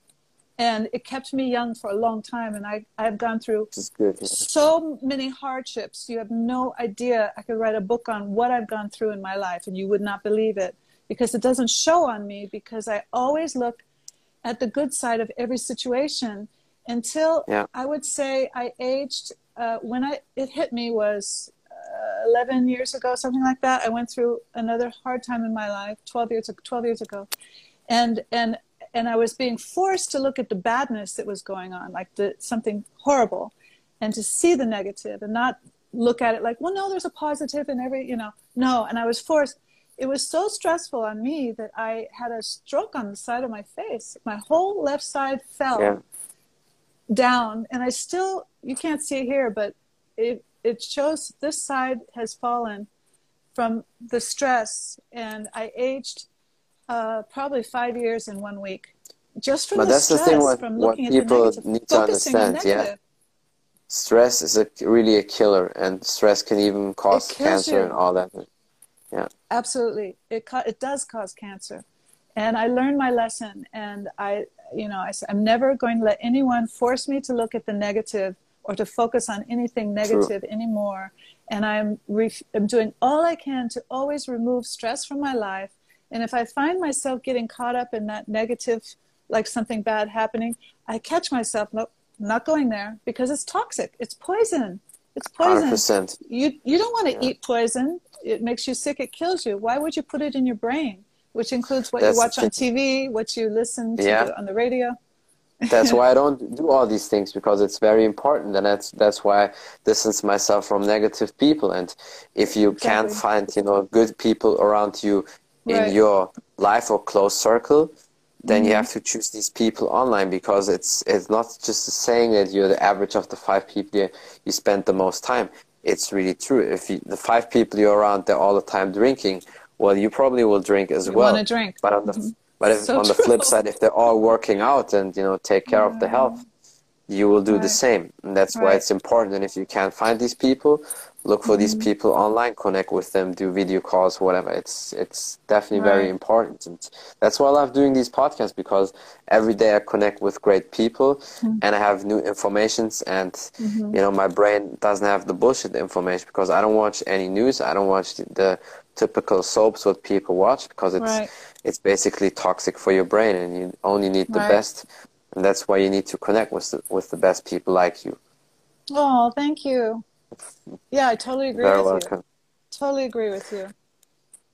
[SPEAKER 3] And it kept me young for a long time. And I, I've gone through good, yeah. so many hardships. You have no idea. I could write a book on what I've gone through in my life, and you would not believe it because it doesn't show on me because I always look at the good side of every situation until yeah. I would say I aged uh, when I it hit me was uh, 11 years ago, something like that. I went through another hard time in my life, 12 years 12 years ago, and and and I was being forced to look at the badness that was going on, like the something horrible, and to see the negative and not look at it like, well, no, there's a positive in every, you know, no. And I was forced. It was so stressful on me that I had a stroke on the side of my face. My whole left side fell. Yeah down and i still you can't see it here but it it shows this side has fallen from the stress and i aged uh, probably five years in one week just from but the that's stress, the thing what, from what people negative, need to understand yeah
[SPEAKER 2] stress is a, really a killer and stress can even cause cancer you. and all that yeah
[SPEAKER 3] absolutely it, it does cause cancer and i learned my lesson and i you know, I, I'm never going to let anyone force me to look at the negative or to focus on anything negative True. anymore. And I'm, I'm doing all I can to always remove stress from my life. And if I find myself getting caught up in that negative, like something bad happening, I catch myself, nope, not going there because it's toxic. It's poison. It's poison. 100%. You, you don't want to yeah. eat poison. It makes you sick. It kills you. Why would you put it in your brain? which includes what That's, you watch on TV, what you listen to yeah. on the radio.
[SPEAKER 2] that's <laughs> why I don't do all these things because it's very important, and that's that's why I distance myself from negative people. And if you exactly. can't find you know good people around you in your life or close circle, then mm-hmm. you have to choose these people online because it's it's not just saying that you're the average of the five people you, you spend the most time. It's really true. If you, the five people you're around, they're all the time drinking well, you probably will drink as
[SPEAKER 3] you
[SPEAKER 2] well.
[SPEAKER 3] Want to drink?
[SPEAKER 2] But on the mm-hmm. but if, so on the flip side, if they're all working out and you know take care of the health, you will do right. the same. And that's right. why it's important. And if you can't find these people, look for mm-hmm. these people online, connect with them, do video calls, whatever. It's it's definitely right. very important. And that's why I love doing these podcasts because every day I connect with great people mm-hmm. and I have new informations and mm-hmm. you know my brain doesn't have the bullshit information because I don't watch any news. I don't watch the, the typical soaps what people watch because it's right. it's basically toxic for your brain and you only need the right. best and that's why you need to connect with the, with the best people like you
[SPEAKER 3] oh thank you yeah i totally agree Very with welcome. you totally agree with you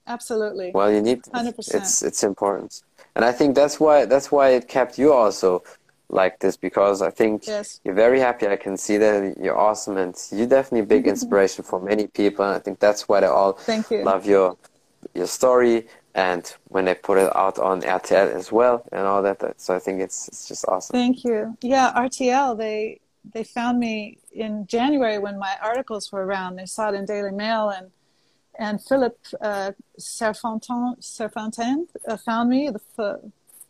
[SPEAKER 3] absolutely
[SPEAKER 2] well you need 100%. it's it's important and i think that's why that's why it kept you also like this because I think yes. you're very happy. I can see that you're awesome, and you're definitely a big <laughs> inspiration for many people. And I think that's why they all
[SPEAKER 3] Thank you.
[SPEAKER 2] love your your story and when they put it out on RTL as well and all that. So I think it's it's just awesome.
[SPEAKER 3] Thank you. Yeah, RTL they they found me in January when my articles were around. They saw it in Daily Mail and and Philip uh, uh, found me, the f-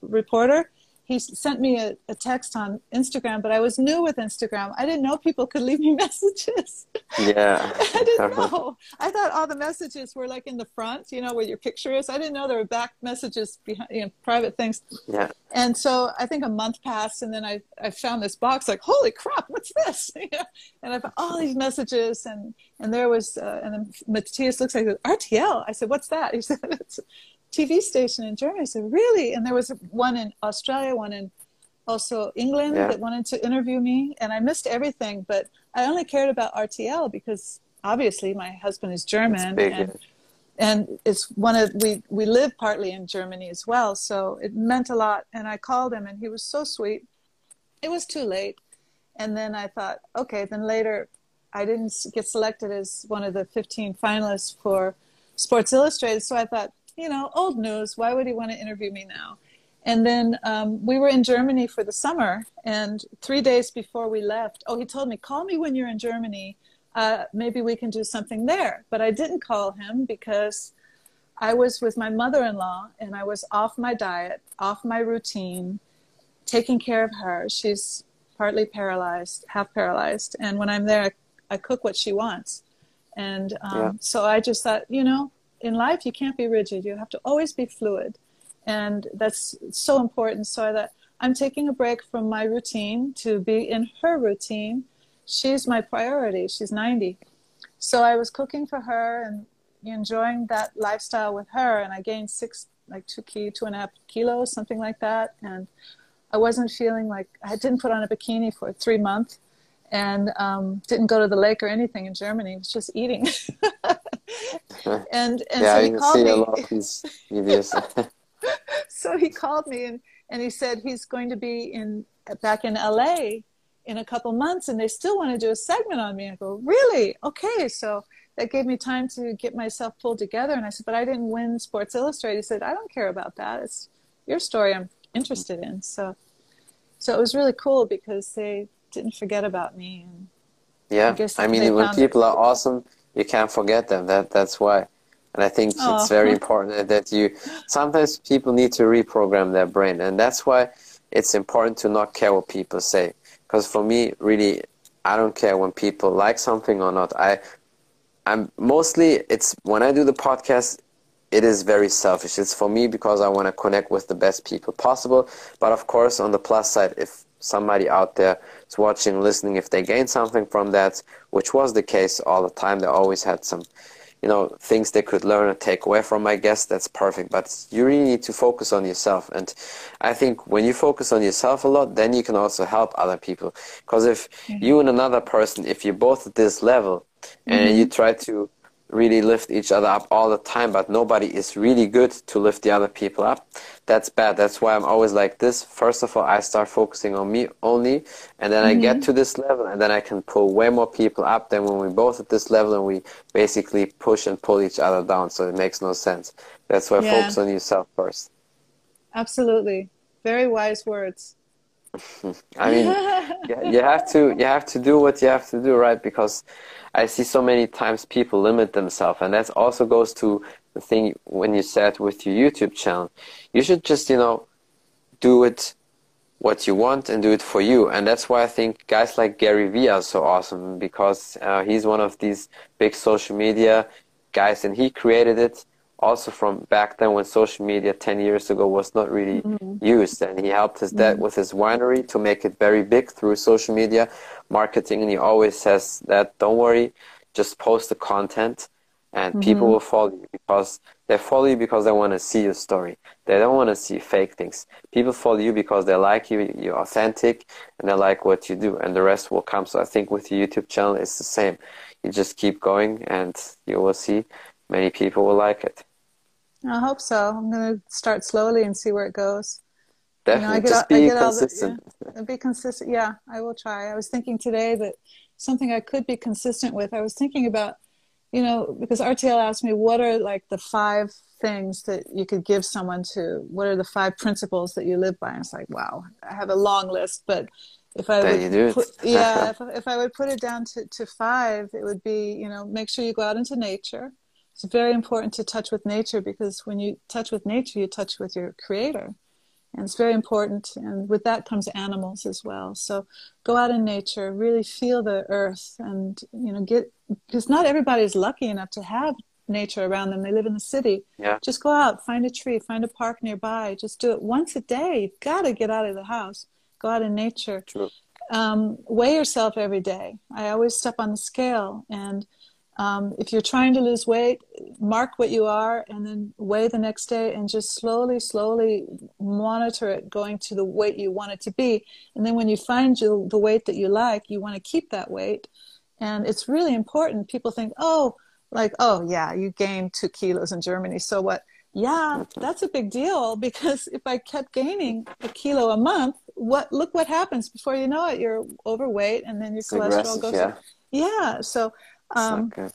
[SPEAKER 3] reporter, he sent me a, a, text on Instagram, but I was new with Instagram. I didn't know people could leave me <laughs> messages.
[SPEAKER 2] Yeah. <laughs>
[SPEAKER 3] I didn't know. I thought all the messages were like in the front, you know, where your picture is. I didn't know there were back messages behind, you know, private things.
[SPEAKER 2] Yeah.
[SPEAKER 3] And so I think a month passed, and then I, I found this box like, holy crap, what's this? <laughs> and I found all these messages, and, and there was, uh, and then Matthias looks like RTL. I said, what's that? He said, it's TV station in Germany. I said, really? And there was one in Australia, one in also England yeah. that wanted to interview me. And I missed everything, but I only cared about RTL because obviously my husband is German. and, and it's one of, we, we live partly in Germany as well. So it meant a lot. And I called him and he was so sweet. It was too late. And then I thought, okay, then later I didn't get selected as one of the 15 finalists for Sports Illustrated. So I thought, you know, old news. Why would he want to interview me now? And then um, we were in Germany for the summer, and three days before we left, oh, he told me, call me when you're in Germany. Uh, maybe we can do something there. But I didn't call him because I was with my mother in law and I was off my diet, off my routine, taking care of her. She's partly paralyzed, half paralyzed. And when I'm there, I, I cook what she wants. And um, yeah. so I just thought, you know, in life you can't be rigid. You have to always be fluid. And that's so important. So thought i'm taking a break from my routine to be in her routine. She's my priority. She's 90 so i was cooking for her and enjoying that lifestyle with her. And i gained six like two key two and a half kilos something like that. And i wasn't feeling like i didn't put on a bikini for three months and um, didn't go to the lake or anything in Germany. It was just eating. <laughs> <laughs> and and
[SPEAKER 2] yeah,
[SPEAKER 3] so
[SPEAKER 2] he called me. A lot of these videos. <laughs> <laughs>
[SPEAKER 3] so he called me and, and he said he's going to be in back in LA in a couple months and they still want to do a segment on me. I go, really? Okay. So that gave me time to get myself pulled together. And I said, but I didn't win Sports Illustrated. He said, I don't care about that. It's your story I'm interested in. So, so it was really cool because they didn't forget about me. And
[SPEAKER 2] yeah. I, I mean, when people it. are awesome, you can't forget them. That that's why. And I think oh. it's very important that you sometimes people need to reprogram their brain, and that's why it's important to not care what people say. Because for me, really, I don't care when people like something or not. I, I'm mostly it's when I do the podcast, it is very selfish. It's for me because I want to connect with the best people possible. But of course, on the plus side, if somebody out there watching, listening, if they gain something from that, which was the case all the time, they always had some, you know, things they could learn and take away from I guess that's perfect. But you really need to focus on yourself. And I think when you focus on yourself a lot, then you can also help other people. Because if mm-hmm. you and another person, if you're both at this level, and mm-hmm. you try to really lift each other up all the time, but nobody is really good to lift the other people up. That's bad. That's why I'm always like this. First of all, I start focusing on me only, and then mm-hmm. I get mm-hmm. to this level, and then I can pull way more people up than when we both at this level and we basically push and pull each other down. So it makes no sense. That's why yeah. focus on yourself first.
[SPEAKER 3] Absolutely. Very wise words. <laughs>
[SPEAKER 2] I mean, you have to you have to do what you have to do, right? Because I see so many times people limit themselves, and that also goes to the thing when you said with your YouTube channel. You should just you know do it what you want and do it for you, and that's why I think guys like Gary Vee are so awesome because uh, he's one of these big social media guys, and he created it also from back then when social media 10 years ago was not really mm-hmm. used and he helped his dad mm-hmm. with his winery to make it very big through social media marketing and he always says that don't worry just post the content and mm-hmm. people will follow you because they follow you because they want to see your story they don't want to see fake things people follow you because they like you you're authentic and they like what you do and the rest will come so i think with your youtube channel it's the same you just keep going and you will see many people will like it
[SPEAKER 3] I hope so. I'm going to start slowly and see where it goes.
[SPEAKER 2] Definitely, you know, just be consistent.
[SPEAKER 3] The, yeah, uh, be consistent. Yeah, I will try. I was thinking today that something I could be consistent with. I was thinking about, you know, because RTL asked me what are like the five things that you could give someone to. What are the five principles that you live by? And it's like, wow, I have a long list, but if I would put, yeah, <laughs> if, if I would put it down to, to five, it would be, you know, make sure you go out into nature it's very important to touch with nature because when you touch with nature, you touch with your creator. and it's very important and with that comes animals as well. So go out in nature really feel the earth and you know get because not everybody is lucky enough to have nature around them. They live in the city.
[SPEAKER 2] Yeah.
[SPEAKER 3] Just go out find a tree find a park nearby. Just do it once a day. You've got to get out of the house. Go out in nature.
[SPEAKER 2] True.
[SPEAKER 3] Um, weigh yourself every day. I always step on the scale and um, if you're trying to lose weight, mark what you are and then weigh the next day and just slowly, slowly monitor it going to the weight you want it to be. And then when you find you, the weight that you like, you want to keep that weight. And it's really important. People think, oh, like, oh, yeah, you gained two kilos in Germany. So what? Yeah, that's a big deal <laughs> because if I kept gaining a kilo a month, what look what happens before you know it, you're overweight and then your
[SPEAKER 2] It's
[SPEAKER 3] cholesterol
[SPEAKER 2] aggressive,
[SPEAKER 3] goes
[SPEAKER 2] yeah.
[SPEAKER 3] Yeah. So um,
[SPEAKER 2] good.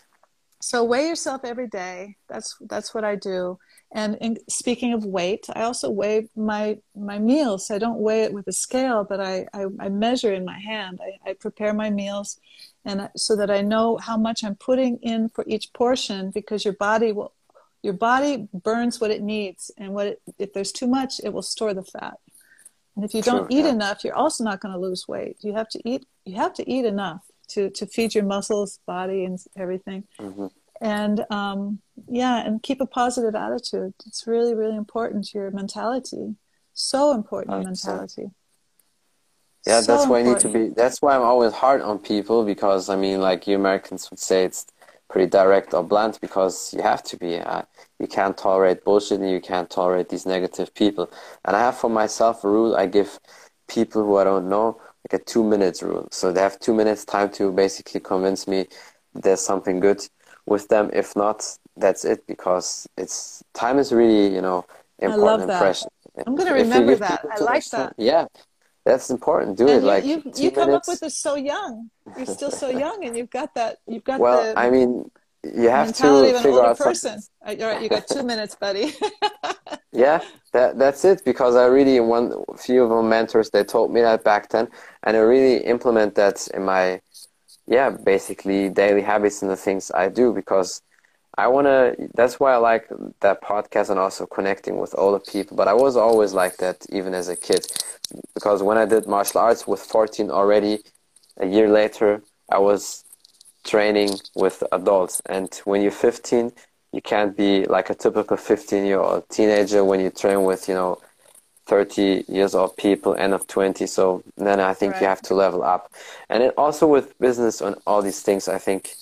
[SPEAKER 3] so weigh yourself every day. That's that's what I do. And in, speaking of weight, I also weigh my my meals. I don't weigh it with a scale, but I I, I measure in my hand. I, I prepare my meals, and so that I know how much I'm putting in for each portion. Because your body will your body burns what it needs, and what it, if there's too much, it will store the fat. And if you don't
[SPEAKER 2] True,
[SPEAKER 3] eat
[SPEAKER 2] yeah.
[SPEAKER 3] enough, you're also not going to lose weight. You have to eat. You have to eat enough to to feed your muscles, body, and everything
[SPEAKER 2] hmm
[SPEAKER 3] and um, yeah and keep a positive attitude it's really really important your mentality so important your mentality
[SPEAKER 2] Yeah,
[SPEAKER 3] So
[SPEAKER 2] that's why I need to be. That's why I'm always hard on people because I mean, like you Americans would say, it's pretty direct or blunt because you have to be. Uh, you can't tolerate bullshit and you can't tolerate these negative people. And I have for myself a rule: I give people who I don't know like a two minutes rule. So they have two minutes time to basically convince me there's something good with them. If not, that's it because it's time is really you know
[SPEAKER 3] love
[SPEAKER 2] important and
[SPEAKER 3] that.
[SPEAKER 2] precious.
[SPEAKER 3] I'm gonna
[SPEAKER 2] If
[SPEAKER 3] remember that. I like that.
[SPEAKER 2] Yeah, that's important. Do it
[SPEAKER 3] you,
[SPEAKER 2] like
[SPEAKER 3] you, you come
[SPEAKER 2] minutes.
[SPEAKER 3] up with this so young you're still so <laughs> young and you've got that you've got
[SPEAKER 2] Well,
[SPEAKER 3] the
[SPEAKER 2] I mean, you have
[SPEAKER 3] mentality
[SPEAKER 2] to
[SPEAKER 3] of an
[SPEAKER 2] figure
[SPEAKER 3] older
[SPEAKER 2] something.
[SPEAKER 3] person all right you got two minutes buddy <laughs>
[SPEAKER 2] Yeah, that that's it. Because I really one few of my mentors they told me that back then, and I really implement that in my yeah basically daily habits and the things I do because I wanna. That's why I like that podcast and also connecting with older people. But I was always like that even as a kid, because when I did martial arts with 14 already, a year later I was training with adults, and when you're 15 you can't be like a typical 15 year old teenager when you train with you know 30 years old people end of 20 so then i think
[SPEAKER 3] Right.
[SPEAKER 2] you have to level up. And it also with business and all these things i think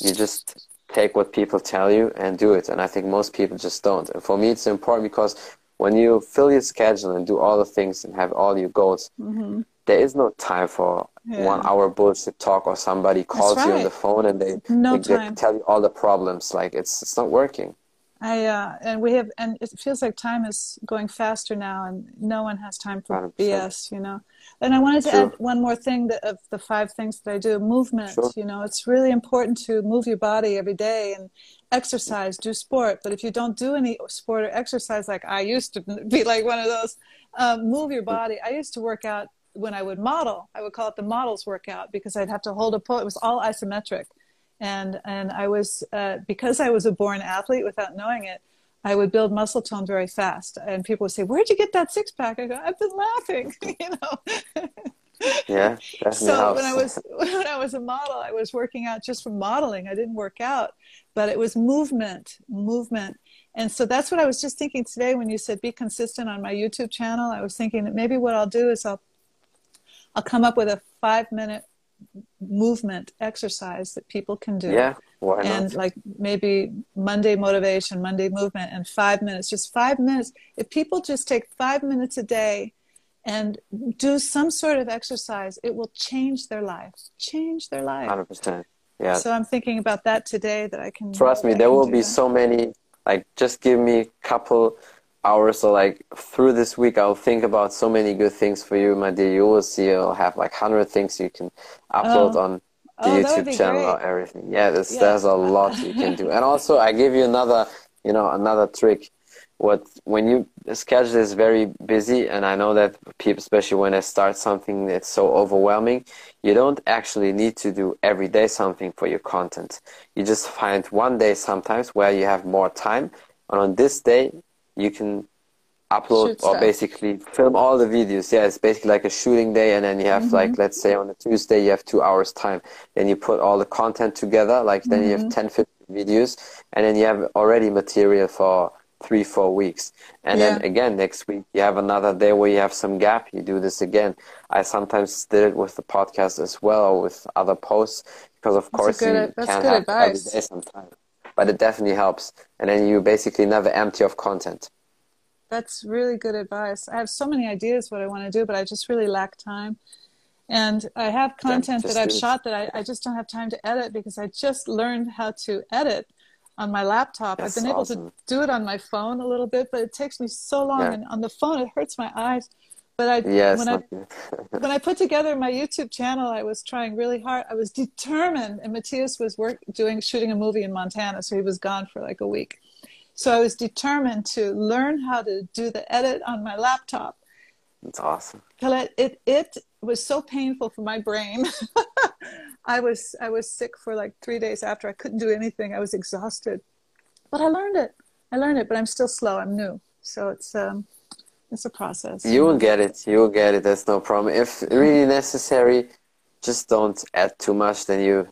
[SPEAKER 2] you just take what people tell you and do it. And i think most people just don't. And for me it's important because when you fill your schedule and do all the things and have all your goals
[SPEAKER 3] hmm
[SPEAKER 2] there is no time for
[SPEAKER 3] Yeah.
[SPEAKER 2] one hour bullshit talk or somebody calls you on the phone and they,
[SPEAKER 3] No
[SPEAKER 2] they, they tell you all the problems. Like it's it's not working
[SPEAKER 3] I uh, and we have and it feels like time is going faster now, and no one has time for
[SPEAKER 2] 100%.
[SPEAKER 3] BS, you know. And I wanted to
[SPEAKER 2] True.
[SPEAKER 3] add one more thing that of the five things that I do: movement.
[SPEAKER 2] Sure.
[SPEAKER 3] You know, it's really important to move your body every day and exercise, do sport. But if you don't do any sport or exercise, like I used to <laughs> be, like one of those, um, move your body. I used to work out when I would model. I would call it the models workout because I'd have to hold a pose. It was all isometric and and I was uh, because I was a born athlete without knowing it. I would build muscle tone very fast, and people would say, "Where'd you get that six pack?" I go, "I've been laughing," <laughs> you know.
[SPEAKER 2] yeah <laughs>
[SPEAKER 3] so when I was <laughs> when I was a model, I was working out just from modeling. I didn't work out, but it was movement, movement. And so that's what I was just thinking today when you said be consistent on my YouTube channel. I was thinking that maybe what I'll do is I'll I'll come up with a five minute movement exercise that people can do
[SPEAKER 2] yeah why
[SPEAKER 3] and like maybe Monday motivation, Monday movement, and five minutes, just five minutes. If people just take five minutes a day and do some sort of exercise, it will change their life. Change their life.
[SPEAKER 2] 100% yeah
[SPEAKER 3] So I'm thinking about that today that I can.
[SPEAKER 2] trust me
[SPEAKER 3] I
[SPEAKER 2] there will be
[SPEAKER 3] that.
[SPEAKER 2] so many like just give me a couple hours So like through this week i'll think about so many good things for you my dear. You will see i'll have like 100 things you can upload
[SPEAKER 3] Oh.
[SPEAKER 2] on the
[SPEAKER 3] Oh,
[SPEAKER 2] youtube
[SPEAKER 3] be
[SPEAKER 2] channel or everything. Yeah there's,
[SPEAKER 3] Yeah.
[SPEAKER 2] there's a lot you can do. And also i give you another you know another trick. What when you schedule is very busy and i know that people especially when they start something that's so overwhelming you don't actually need to do every day something for your content. You just find one day sometimes where you have more time. And on this day you can upload or basically film all the videos. Yeah, it's basically like a shooting day, and then you have mm-hmm. like let's say on a Tuesday you have two hours time. Then you put all the content together. Like then mm-hmm. you have mm-hmm. 10, 15 videos, and then you have already material for three, four weeks. And yeah. then again next week you have another day where you have some gap. You do this again. I sometimes did it with the podcast as well, or with other posts, because of that's course good, you can't have advice. every day sometimes. But it definitely helps, and then you basically never empty of content
[SPEAKER 3] that's really good advice. I have so many ideas what I want to do, but I just really lack time. And I have content that I've shot that I, I, just don't have time to edit because I just learned how to edit on my laptop. That's I've been awesome. able to do it on my phone a little bit, but it takes me so long. Yeah. And on the phone, it hurts my eyes. But I,
[SPEAKER 2] yes,
[SPEAKER 3] when I, when I put together my YouTube channel, I was trying really hard. I was determined. And Matthias was work doing shooting a movie in Montana, so he was gone for like a week. So I was determined to learn how to do the edit on my laptop.
[SPEAKER 2] That's awesome.
[SPEAKER 3] It, it, it was so painful for my brain. <laughs> I was I was sick for like three days after. I couldn't do anything. I was exhausted, but I learned it. I learned it, but I'm still slow. I'm new, so it's um, it's a process.
[SPEAKER 2] You will get it. You will get it. That's no problem. If really necessary, just don't add too much. Then you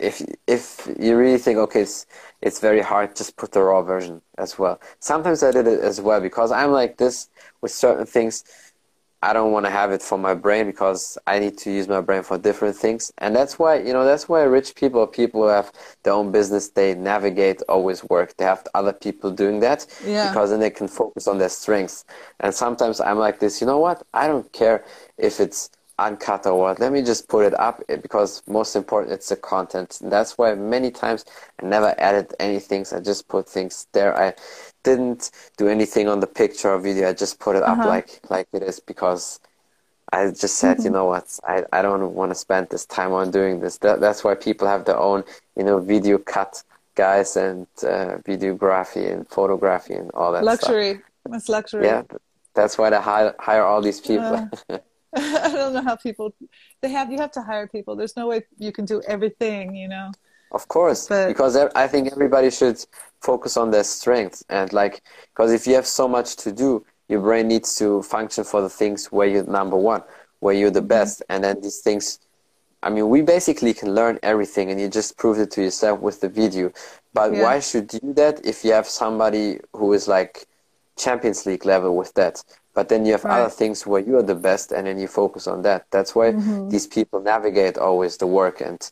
[SPEAKER 2] if if you really think okay it's it's very hard just put the raw version as well sometimes i did it as well because i'm like this with certain things i don't want to have it for my brain because i need to use my brain for different things. And that's why you know that's why rich people people who have their own business they navigate always work. They have other people doing that yeah. because then they can focus on their strengths. And sometimes i'm like this you know what? I don't care if it's uncut or what. Let me just put it up because most important it's the content. And that's why many times I never added anything. I just put things there. I didn't do anything on the picture or video. I just put it uh-huh. up like like it is because I just said, mm-hmm. you know what, I, I don't want to spend this time on doing this. That, that's why people have their own, you know, video cut guys and uh, videography and photography and all that
[SPEAKER 3] luxury.
[SPEAKER 2] Stuff.
[SPEAKER 3] That's luxury.
[SPEAKER 2] Yeah, that's why they hire, hire all these people. Uh. <laughs> <laughs>
[SPEAKER 3] I don't know how people they have you have to hire people. There's no way you can do everything, you know.
[SPEAKER 2] Of course, but, because I think everybody should focus on their strengths and like because if you have so much to do, your brain needs to function for the things where you're number one, where you're the mm-hmm. best, and then these things. I mean, we basically can learn everything, and you just proved it to yourself with the video. But yeah. why should you do that if you have somebody who is like Champions League level with that? But then you have right. other things where you are the best and then you focus on that that's why mm-hmm. these people navigate always the work and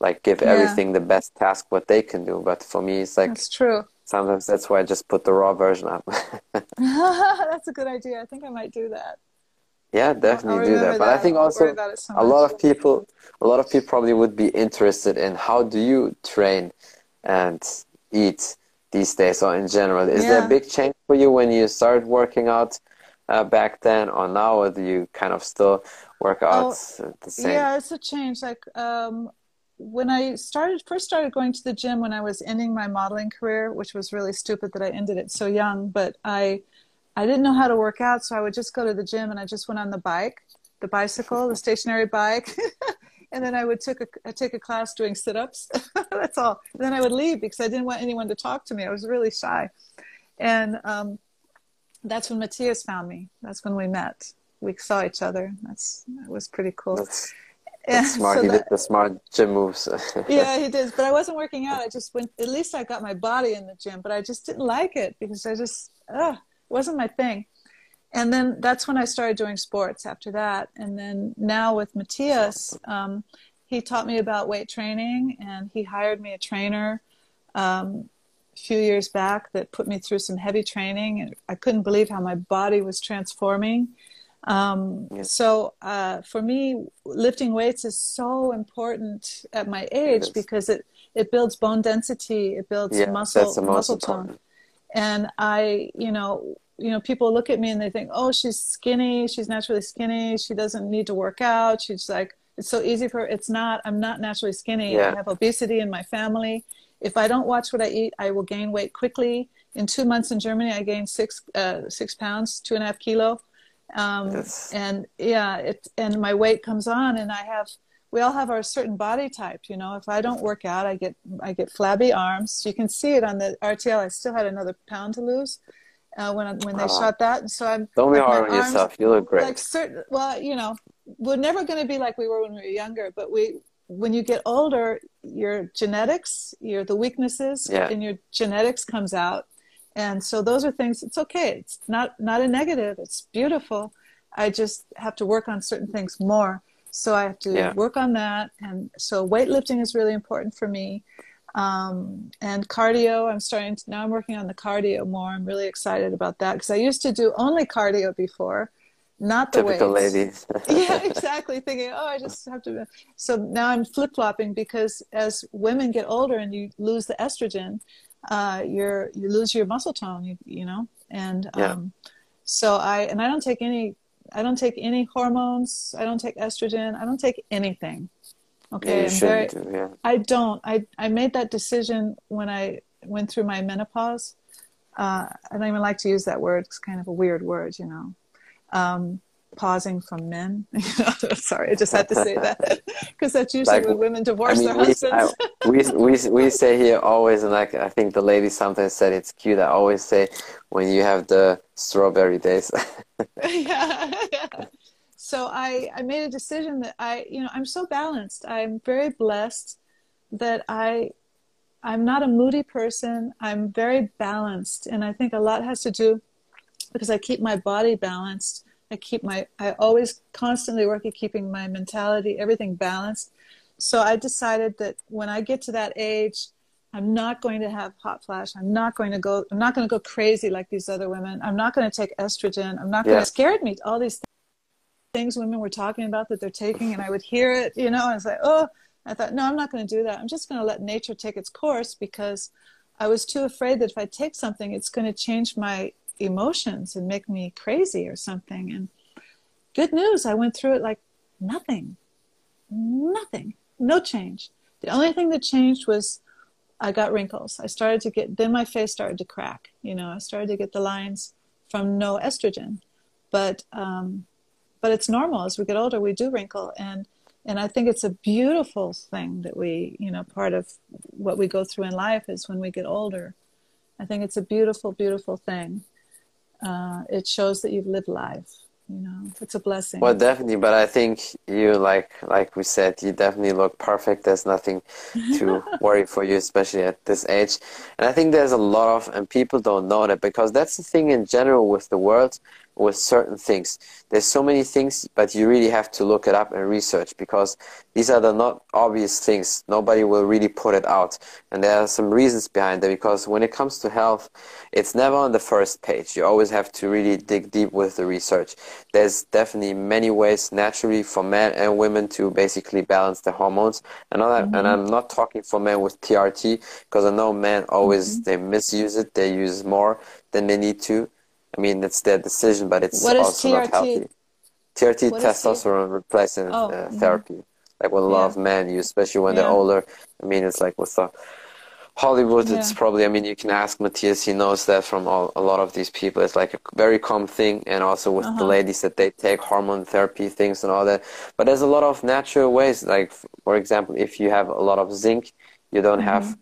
[SPEAKER 2] like give yeah. everything the best task what they can do but for me it's like
[SPEAKER 3] that's true
[SPEAKER 2] sometimes that's why i just put the raw version up <laughs> <laughs>
[SPEAKER 3] that's a good idea i think i might do that
[SPEAKER 2] yeah definitely do that but that. i think also so a lot of people a lot of people probably would be interested in how do you train and eat these days or in general is yeah. there a big change for you when you started working out uh, back then or now, or do you kind of still work out oh, the same?
[SPEAKER 3] Yeah, it's a change. Like um, when I started first started going to the gym when I was ending my modeling career, which was really stupid that I ended it so young. But I I didn't know how to work out, so I would just go to the gym and I just went on the bike, the bicycle, the stationary bike. <laughs> and then I would take a take a class doing sit-ups. <laughs> That's all. And then I would leave because I didn't want anyone to talk to me. I was really shy, and um, that's when Matthias found me. That's when we met. We saw each other. That's that was pretty cool.
[SPEAKER 2] That's, that's <laughs> smart. So he that, did the smart gym moves. <laughs>
[SPEAKER 3] yeah, he did. But I wasn't working out. I just went. At least I got my body in the gym, but I just didn't like it because I just uh, wasn't my thing. And then that's when I started doing sports. After that, and then now with Matthias, um, he taught me about weight training, and he hired me a trainer. Um, few years back that put me through some heavy training, and I couldn't believe how my body was transforming. Um, yes. So uh, for me, lifting weights is so important at my age it because it it builds bone density, it builds yeah, muscle muscle tone, and I, you know, you know, people look at me and they think, oh, she's skinny, she's naturally skinny, she doesn't need to work out. She's like, it's so easy for her. It's not. I'm not naturally skinny. Yeah. I have obesity in my family if I don't watch what I eat, I will gain weight quickly. In two months in Germany, I gained six uh, six pounds, two and a half kilo, um, yes. and yeah, it and my weight comes on, and I have. We all have our certain body type, you know. If I don't work out, I get I get flabby arms. You can see it on the RTL. I still had another pound to lose. uh, when when they uh, shot that. And so I'm
[SPEAKER 2] don't be hard on arms, yourself. You look great.
[SPEAKER 3] Like certain, well, you know, we're never going to be like we were when we were younger, but we when you get older, your genetics, your the weaknesses yeah. in your genetics comes out, and so those are things. It's okay. It's not not a negative. It's beautiful. I just have to work on certain things more. So I have to yeah. work on that, and so weightlifting is really important for me. Um, and cardio, I'm starting to, now I'm working on the cardio more. I'm really excited about that because I used to do only cardio before, not the
[SPEAKER 2] Typical
[SPEAKER 3] weights.
[SPEAKER 2] ladies. <laughs> <laughs>
[SPEAKER 3] yeah, exactly. Thinking, oh, I just have to. So now I'm flip flopping because as women get older and you lose the estrogen, uh, you're you lose your muscle tone. You you know, and yeah. um, so I and I don't take any. I don't take any hormones. I don't take estrogen. I don't take anything. Okay,
[SPEAKER 2] yeah, very, do, yeah.
[SPEAKER 3] I don't. I I made that decision when I went through my menopause. Uh, I don't even like to use that word. It's kind of a weird word, you know. Um, pausing from men. <laughs> Sorry, I just had to say that <laughs> because that's usually like, when women divorce I mean, their husbands.
[SPEAKER 2] we, we we say here always, and like I think the lady sometimes said it's cute. I always say when you have the strawberry days. <laughs>
[SPEAKER 3] yeah, yeah so I, I made a decision that I, you know, I'm so balanced. I'm very blessed that I, I'm not a moody person. I'm very balanced. And I think a lot has to do because I keep my body balanced. I keep my, I always constantly work at keeping my mentality, everything balanced. So I decided that when I get to that age, I'm not going to have hot flash. I'm not going to go, I'm not going to go crazy like these other women. I'm not going to take estrogen. I'm not yeah. going to, scared me, all these things women were talking about that they're taking and I would hear it, you know, and it's like, oh, I thought, no, I'm not going to do that. I'm just going to let nature take its course because I was too afraid that if I take something, it's going to change my emotions and make me crazy or something. And good news, I went through it like nothing, nothing, no change. The only thing that changed was I got wrinkles. I started to get, then my face started to crack. You know, I started to get the lines from no estrogen. But um, but it's normal as we get older we do wrinkle and and i think it's a beautiful thing that we you know part of what we go through in life is when we get older i think it's a beautiful beautiful thing uh, it shows that you've lived life you know it's a blessing.
[SPEAKER 2] Well definitely but i think you like like we said you definitely look perfect. There's nothing to <laughs> worry for you especially at this age. And i think there's a lot of and people don't know that because that's the thing in general with the world with certain things. There's so many things, but you really have to look it up and research because these are the not obvious things. Nobody will really put it out. And there are some reasons behind that because when it comes to health, it's never on the first page. You always have to really dig deep with the research. There's definitely many ways naturally for men and women to basically balance their hormones. And, all that, mm-hmm. and I'm not talking for men with TRT because I know men always, mm-hmm. they misuse it. They use more than they need to I mean, it's their decision, but it's also not healthy. TRT, what testosterone replacement oh, uh, mm-hmm. therapy, like what a lot yeah. of men use, especially when yeah. they're older. I mean, it's like with the Hollywood, yeah. it's probably, I mean, you can ask Matthias, he knows that from all, a lot of these people. It's like a very common thing, and also with uh-huh. the ladies that they take hormone therapy things and all that. But there's a lot of natural ways, like, for example, if you have a lot of zinc, you don't mm-hmm. have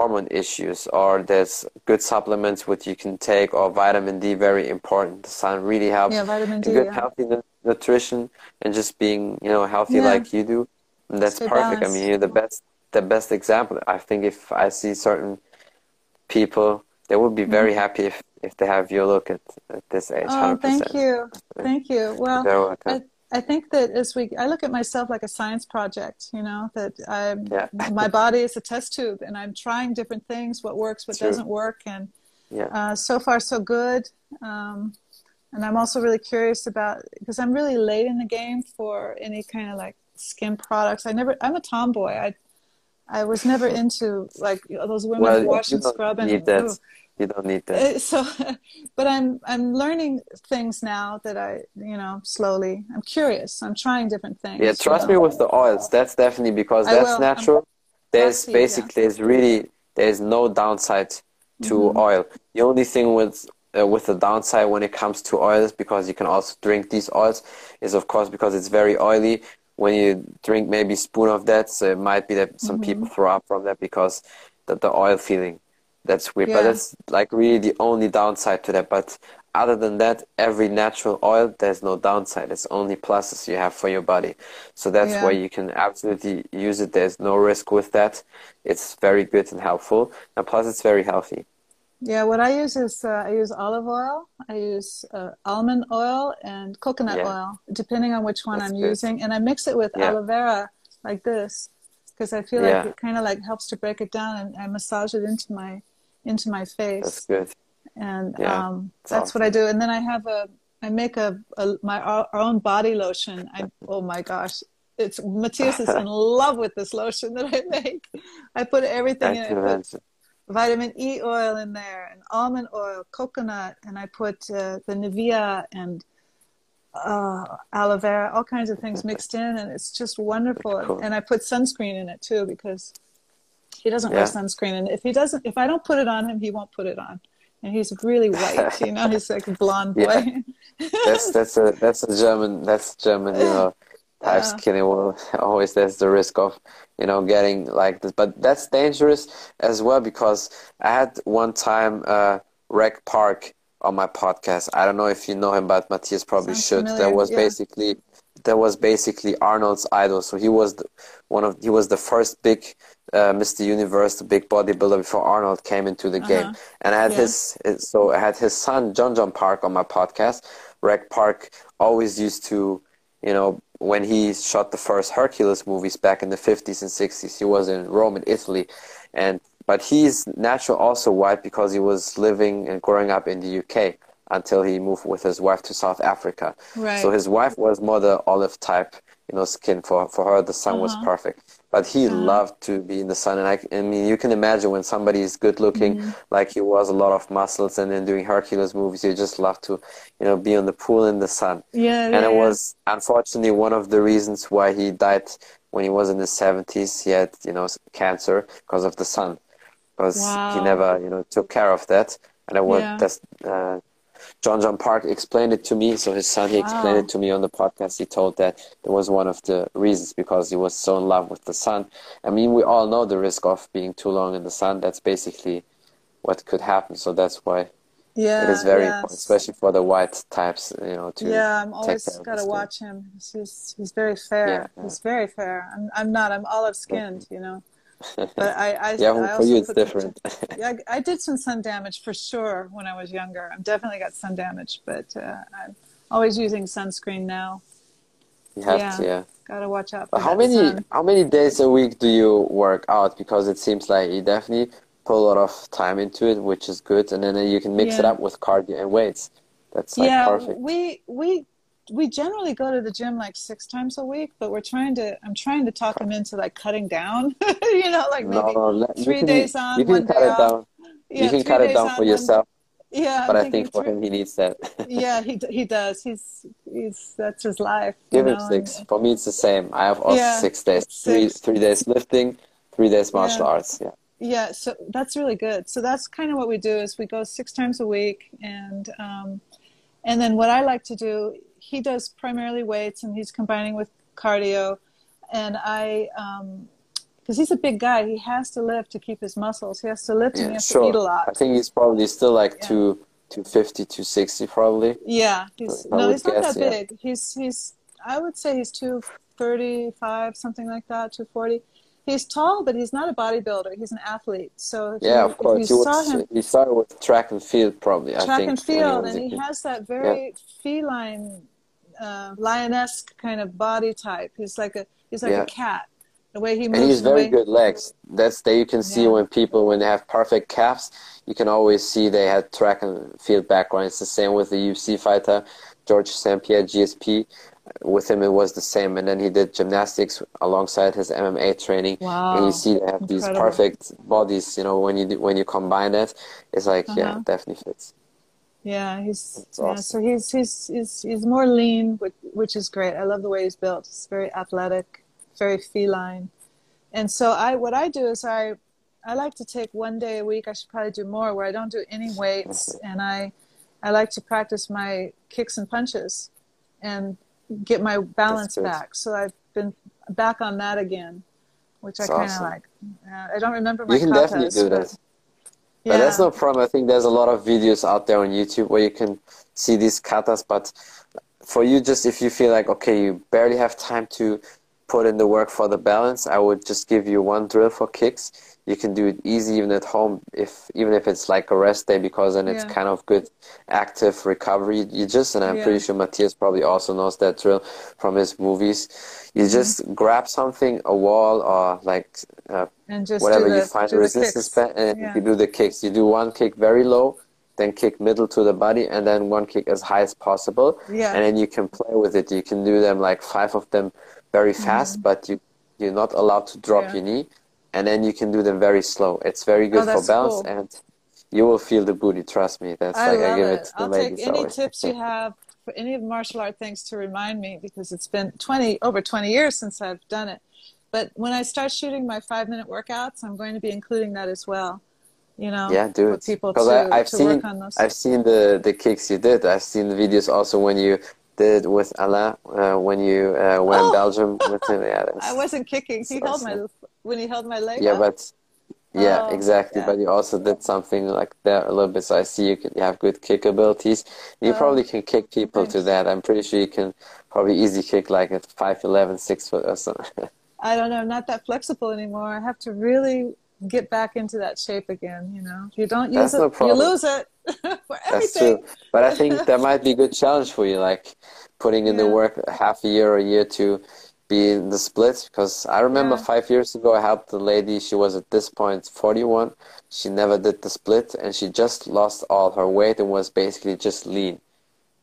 [SPEAKER 2] hormone issues or there's good supplements which you can take or vitamin D very important the sun really helps
[SPEAKER 3] yeah, vitamin D,
[SPEAKER 2] good
[SPEAKER 3] yeah.
[SPEAKER 2] healthy nutrition and just being you know healthy yeah. like you do and that's perfect balanced. I mean you're the best the best example I think if I see certain people they would be very mm-hmm. happy if if they have your look at, at this age
[SPEAKER 3] oh 100%. thank you thank you well I, I think that as we, I look at myself like a science project, you know, that I'm, yeah. my body is a test tube and I'm trying different things, what works, what True. doesn't work. And yeah. uh, so far, so good. Um, and I'm also really curious about, because I'm really late in the game for any kind of like skin products. I never, I'm a tomboy. I, I was never into like those women well, wash and scrub and
[SPEAKER 2] that you don't need that uh,
[SPEAKER 3] so <laughs> but i'm i'm learning things now that i you know slowly i'm curious. I'm trying different things
[SPEAKER 2] yeah trust me with the oils that's definitely because that's natural I'm, there's basically yeah. there's really there's no downside to mm-hmm. oil. The only thing with uh, with the downside when it comes to oils because you can also drink these oils is of course because it's very oily. When you drink maybe spoon of that so it might be that some mm-hmm. people throw up from that because the, the oil feeling That's weird, yeah. but that's like really the only downside to that. But other than that, every natural oil, there's no downside. It's only pluses you have for your body. So that's yeah. why you can absolutely use it. There's no risk with that. It's very good and helpful. And plus, it's very healthy.
[SPEAKER 3] Yeah, what I use is uh, I use olive oil, I use uh, almond oil, and coconut yeah. oil, depending on which one that's I'm good. using. And I mix it with aloe vera like this because I feel like it kind of like helps to break it down and I massage it into my into my face.
[SPEAKER 2] That's good
[SPEAKER 3] and yeah, um, that's awesome. what I do. And then I have a, I make a, a my our own body lotion. I oh my gosh, it's Matthias is in <laughs> love with this lotion that I make. I put everything in it. vitamin E oil in there, and almond oil, coconut, and I put uh, the Nivea and uh, aloe vera, all kinds of things mixed in, and it's just wonderful. Cool. And I put sunscreen in it too because he doesn't yeah. wear sunscreen, and if he doesn't, if I don't put it on him, he won't put it on and he's really white. You know, he's like a blonde boy. <laughs>
[SPEAKER 2] Yeah. that's <laughs> that's a that's a German that's German. You know, type yeah. skinny. Well, always there's the risk of you know getting like this, but that's dangerous as well because I had one time uh, Reg Park on my podcast. I don't know if you know him, but Matthias probably Sounds should. Familiar. That was yeah. basically that was basically Arnold's idol. So he was the, one of he was the first big uh, Mr. Universe, the big bodybuilder before Arnold came into the uh-huh. game. And I had yeah. his, his, so I had his son Jon Jon Park on my podcast. Reg Park always used to, you know, when he shot the first Hercules movies back in the 50s and 60s, he was in Rome in Italy, and but he's natural also white because he was living and growing up in the UK until he moved with his wife to South Africa. Right. So his wife was more the olive type, you know, skin. For for her, the sun uh-huh. was perfect but he uh-huh. loved to be in the sun and I, I mean you can imagine when somebody is good looking mm-hmm. like he was a lot of muscles and then doing hercules movies you just love to you know be on the pool in the sun
[SPEAKER 3] yeah
[SPEAKER 2] and
[SPEAKER 3] yeah,
[SPEAKER 2] it was unfortunately one of the reasons why he died when he was in his 70s he had you know cancer because of the sun because wow. he never you know took care of that and it was yeah. that's uh, Jon Jon Park explained it to me. So his son, he wow. explained it to me on the podcast. He told that it was one of the reasons because he was so in love with the sun. I mean, we all know the risk of being too long in the sun. That's basically what could happen. So that's why yeah, it is very yes. important, especially for the white types. You know, to
[SPEAKER 3] yeah, I'm always got to watch him. He's he's very fair. Yeah, yeah. He's very fair. I'm I'm not. I'm olive skinned. You know but <laughs> I, I
[SPEAKER 2] yeah,
[SPEAKER 3] I
[SPEAKER 2] for you it's different. <laughs>
[SPEAKER 3] yeah, I did some sun damage for sure when I was younger. I've definitely got sun damage, but uh, I'm always using sunscreen now.
[SPEAKER 2] You have yeah, to, yeah.
[SPEAKER 3] Gotta watch out.
[SPEAKER 2] how many
[SPEAKER 3] sun.
[SPEAKER 2] how many days a week do you work out? Because it seems like you definitely put a lot of time into it, which is good, and then you can mix yeah. it up with cardio and weights. That's like
[SPEAKER 3] yeah,
[SPEAKER 2] perfect.
[SPEAKER 3] we we we generally go to the gym like six times a week, but we're trying to. I'm trying to talk him into like cutting down. <laughs> you know, like maybe no, three can, days on, you can one cut day it off.
[SPEAKER 2] down. Yeah, you can cut it down for yourself.
[SPEAKER 3] One, yeah,
[SPEAKER 2] but I think for him, he needs that. <laughs>
[SPEAKER 3] yeah, he he does. He's he's that's his life.
[SPEAKER 2] Give him six. And, for me, it's the same. I have also yeah, six days. Six. Three three days lifting, three days martial yeah. arts. Yeah.
[SPEAKER 3] Yeah, so that's really good. So that's kind of what we do is we go six times a week, and um, and then what I like to do he does primarily weights and he's combining with cardio. And I, because um, he's a big guy, he has to lift to keep his muscles. He has to lift yeah, and he has sure. to eat a lot.
[SPEAKER 2] I think he's probably still like yeah. two, 250, 260 probably.
[SPEAKER 3] Yeah, he's, no, he's not guess, that big. Yeah. He's, he's, I would say he's 235, something like that, 240 he's tall, but he's not a bodybuilder. He's an athlete. So
[SPEAKER 2] yeah, you, of course. He, saw him, he started with track and field, probably.
[SPEAKER 3] Track I think, and field, and he has that very yeah. feline uh, lioness kind of body type. He's like a he's like yeah. a cat. The way he moves.
[SPEAKER 2] And he's very
[SPEAKER 3] way...
[SPEAKER 2] good legs. That's that you can see yeah. when people when they have perfect calves. You can always see they had track and field background. It's the same with the UFC fighter George St Pierre GSP. With him, it was the same, and then he did gymnastics alongside his MMA training.
[SPEAKER 3] Wow!
[SPEAKER 2] And you see they have Incredible. these perfect bodies. You know, when you when you combine that, it's like uh-huh. yeah, definitely fits.
[SPEAKER 3] Yeah, he's awesome. yeah. So he's he's he's he's more lean, which which is great. I love the way he's built. it's very athletic, very feline, and so I what I do is I I like to take one day a week. I should probably do more where I don't do any weights, <laughs> and I I like to practice my kicks and punches, and get my balance back. So I've been back on that again, which That's I kind of awesome. like. Uh, I don't remember my.
[SPEAKER 2] You can definitely do that. But that's no problem. I think there's a lot of videos out there on YouTube where you can see these katas. But for you, just if you feel like, okay, you barely have time to put in the work for the balance, I would just give you one drill for kicks you can do it easy even at home if even if it's like a rest day because then it's yeah. kind of good active recovery you just and i'm yeah. pretty sure matthias probably also knows that drill from his movies you mm-hmm. just grab something a wall or like uh, whatever the, you find a resistance band and yeah. you do the kicks you do one kick very low then kick middle to the body and then one kick as high as possible
[SPEAKER 3] yeah.
[SPEAKER 2] and then you can play with it you can do them like five of them very fast mm-hmm. but you you're not allowed to drop your knee and then you can do them very slow. It's very good oh, for balance, cool. and you will feel the booty. Trust me. That's
[SPEAKER 3] I
[SPEAKER 2] like
[SPEAKER 3] I
[SPEAKER 2] give it,
[SPEAKER 3] it to the I'll take any always. tips you <laughs> have for any of martial art things to remind me because it's been 20 over 20 years since I've done it. But when I start shooting my five minute workouts, I'm going to be including that as well. You know,
[SPEAKER 2] yeah, do it.
[SPEAKER 3] People to, I,
[SPEAKER 2] have
[SPEAKER 3] to
[SPEAKER 2] seen, I've seen the the kicks you did. I've seen the videos also when you did with Alain uh, when you uh, went oh. in Belgium with him. <laughs> Yeah,
[SPEAKER 3] I wasn't kicking. He held my when he held my leg.
[SPEAKER 2] Yeah,
[SPEAKER 3] up?
[SPEAKER 2] but yeah,
[SPEAKER 3] oh,
[SPEAKER 2] exactly.
[SPEAKER 3] Yeah.
[SPEAKER 2] But you also did something like that a little bit. So I see you can you have good kick abilities. You oh, probably can kick people to that. I'm pretty sure you can probably easy kick like at 5'11", 6 foot or something. <laughs>
[SPEAKER 3] I don't know. I'm not that flexible anymore. I have to really get back into that shape again. You know, if you don't use
[SPEAKER 2] That's
[SPEAKER 3] it, no you lose it <laughs> for everything. That's true.
[SPEAKER 2] But I think that might be a good challenge for you, like putting in <laughs> yeah. the work half a year or a year to be in the splits because I remember yeah. five years ago I helped a lady. She was at this point 41. She never did the split and she just lost all her weight and was basically just lean.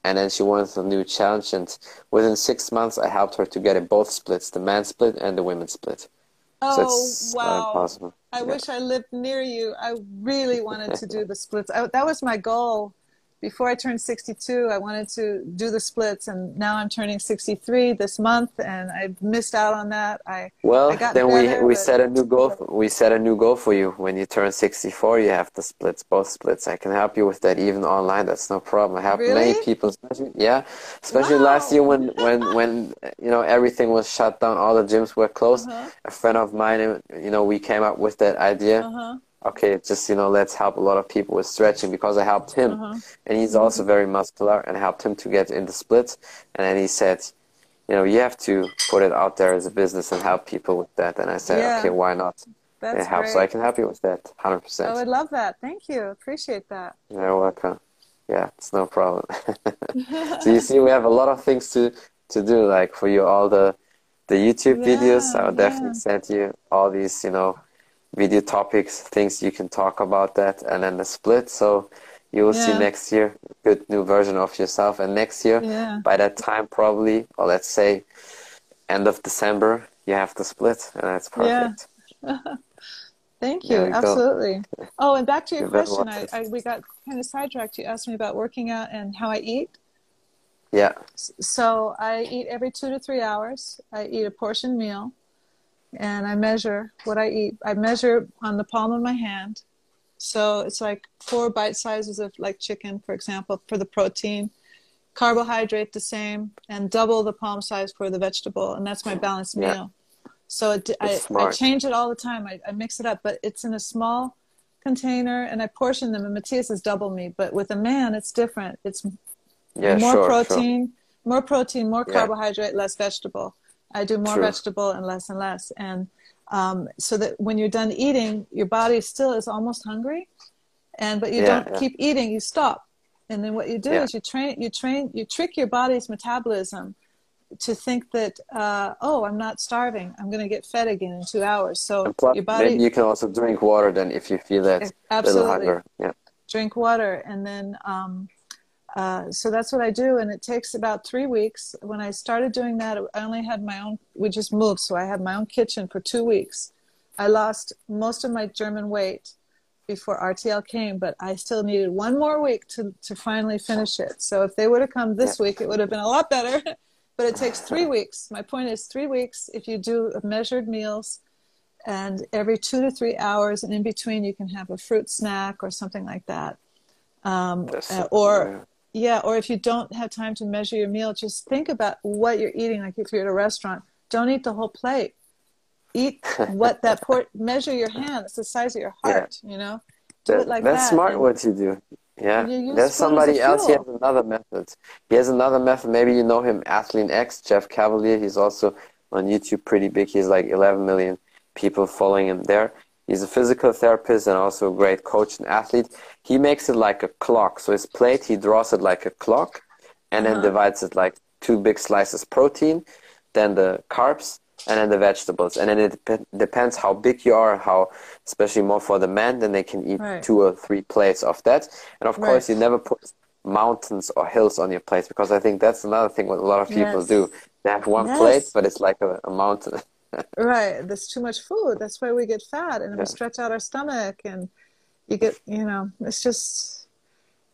[SPEAKER 2] And then she wanted a new challenge. And within six months, I helped her to get it both splits, the man split and the women split.
[SPEAKER 3] Oh, so wow. I yeah. wish I lived near you. I really wanted to do the <laughs> splits. I, that was my goal before I turned 62, I wanted to do the splits, and now I'm turning 63 this month, and I missed out on that. I
[SPEAKER 2] well,
[SPEAKER 3] I
[SPEAKER 2] then better, we we set a new goal. For, We set a new goal for you. When you turn 64, you have the splits, both splits. I can help you with that even online. That's no problem. I help
[SPEAKER 3] really?
[SPEAKER 2] many people, especially yeah, especially wow. last year when when when you know everything was shut down, all the gyms were closed. Uh-huh. A friend of mine, you know, we came up with that idea. Uh-huh okay, just you know, let's help a lot of people with stretching because I helped him, uh-huh. and he's also very muscular, and helped him to get in the splits. And then he said, you know, you have to put it out there as a business and help people with that. And I said, yeah. okay, why not?
[SPEAKER 3] That's
[SPEAKER 2] it helps,
[SPEAKER 3] great.
[SPEAKER 2] so I can help you with that, hundred percent.
[SPEAKER 3] I would love that. Thank you. Appreciate that.
[SPEAKER 2] You're welcome. Yeah, it's no problem. <laughs> <laughs> so you see, we have a lot of things to to do. Like for you, all the the YouTube yeah, videos. I will yeah. definitely send you all these, you know, video topics, things you can talk about that, and then the split. So you will yeah. see next year good new version of yourself, and next year
[SPEAKER 3] yeah.
[SPEAKER 2] by that time probably, or let's say end of December, you have the split, and that's perfect.
[SPEAKER 3] Yeah. <laughs> Thank you. Absolutely. Oh, and back to <laughs> your question, I, I, we got kind of sidetracked. You asked me about working out and how I eat.
[SPEAKER 2] Yeah.
[SPEAKER 3] So I eat every two to three hours. I eat a portion meal and I measure what I eat. I measure on the palm of my hand. So it's like four bite sizes of like chicken, for example, for the protein, carbohydrate the same, and double the palm size for the vegetable, and that's my balanced yeah. meal. So it, I, I, change it all the time. I, I mix it up, but it's in a small container, and I portion them. And Matthias is double me, but with a man, it's different. It's
[SPEAKER 2] yeah,
[SPEAKER 3] more
[SPEAKER 2] sure,
[SPEAKER 3] protein, sure. more protein, more carbohydrate, less vegetable. I do more True. vegetable and less and less. And um, so that when you're done eating, your body still is almost hungry, and but you yeah, don't yeah. keep eating. You stop, and then what you do yeah. is you train, you train, you trick your body's metabolism to think that uh, oh, I'm not starving. I'm going to get fed again in two hours. So
[SPEAKER 2] plus,
[SPEAKER 3] your body.
[SPEAKER 2] Maybe you can also drink water then if you feel that
[SPEAKER 3] absolutely.
[SPEAKER 2] little hunger. Yeah.
[SPEAKER 3] Drink water, and then um, uh, so that's what I do, and it takes about three weeks. When I started doing that, I only had my own. We just moved, so I had my own kitchen for two weeks. I lost most of my German weight before RTL came, but I still needed one more week to to finally finish it. So if they would have come this week, it would have been a lot better. <laughs> but it takes three weeks. My point is three weeks if you do measured meals, and every two to three hours, and in between you can have a fruit snack or something like that. Um, uh, or yeah, or if you don't have time to measure your meal, just think about what you're eating. Like if you're at a restaurant, don't eat the whole plate. Eat <laughs> what that port. measure your hand. It's the size of your heart. Yeah. You know, do that, it like
[SPEAKER 2] that's
[SPEAKER 3] that.
[SPEAKER 2] That's smart what you do. Yeah, there's somebody else. He has another method. He has another method. Maybe you know him, Athlean-X, Jeff Cavaliere. He's also on YouTube, pretty big. He's like 11 million people following him there. He's a physical therapist and also a great coach and athlete. He makes it like a clock. So his plate, he draws it like a clock, and uh-huh. then divides it like two big slices protein, then the carbs, and then the vegetables. And then it dep- depends how big you are, how, especially more for the men, then they can eat right. two or three plates of that. And of right. course, you never put mountains or hills on your plate because I think that's another thing what a lot of people yes. do. They have one yes. plate, but it's like a, a mountain. <laughs>
[SPEAKER 3] right. There's too much food. That's why we get fat and yeah. we stretch out our stomach and you get, you know, it's just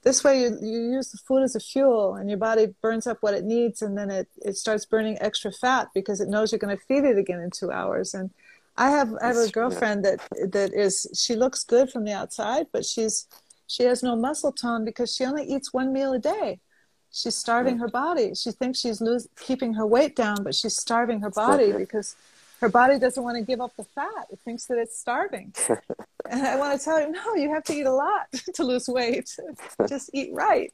[SPEAKER 3] this way you, you use the food as a fuel and your body burns up what it needs and then it, it starts burning extra fat because it knows you're going to feed it again in two hours and i have i have a girlfriend that that is she looks good from the outside but she's she has no muscle tone because she only eats one meal a day she's starving her body she thinks she's lose, keeping her weight down but she's starving her body because her body doesn't want to give up the fat. It thinks that it's starving. <laughs> and I want to tell her, no, you have to eat a lot <laughs> to lose weight. <laughs> Just eat right.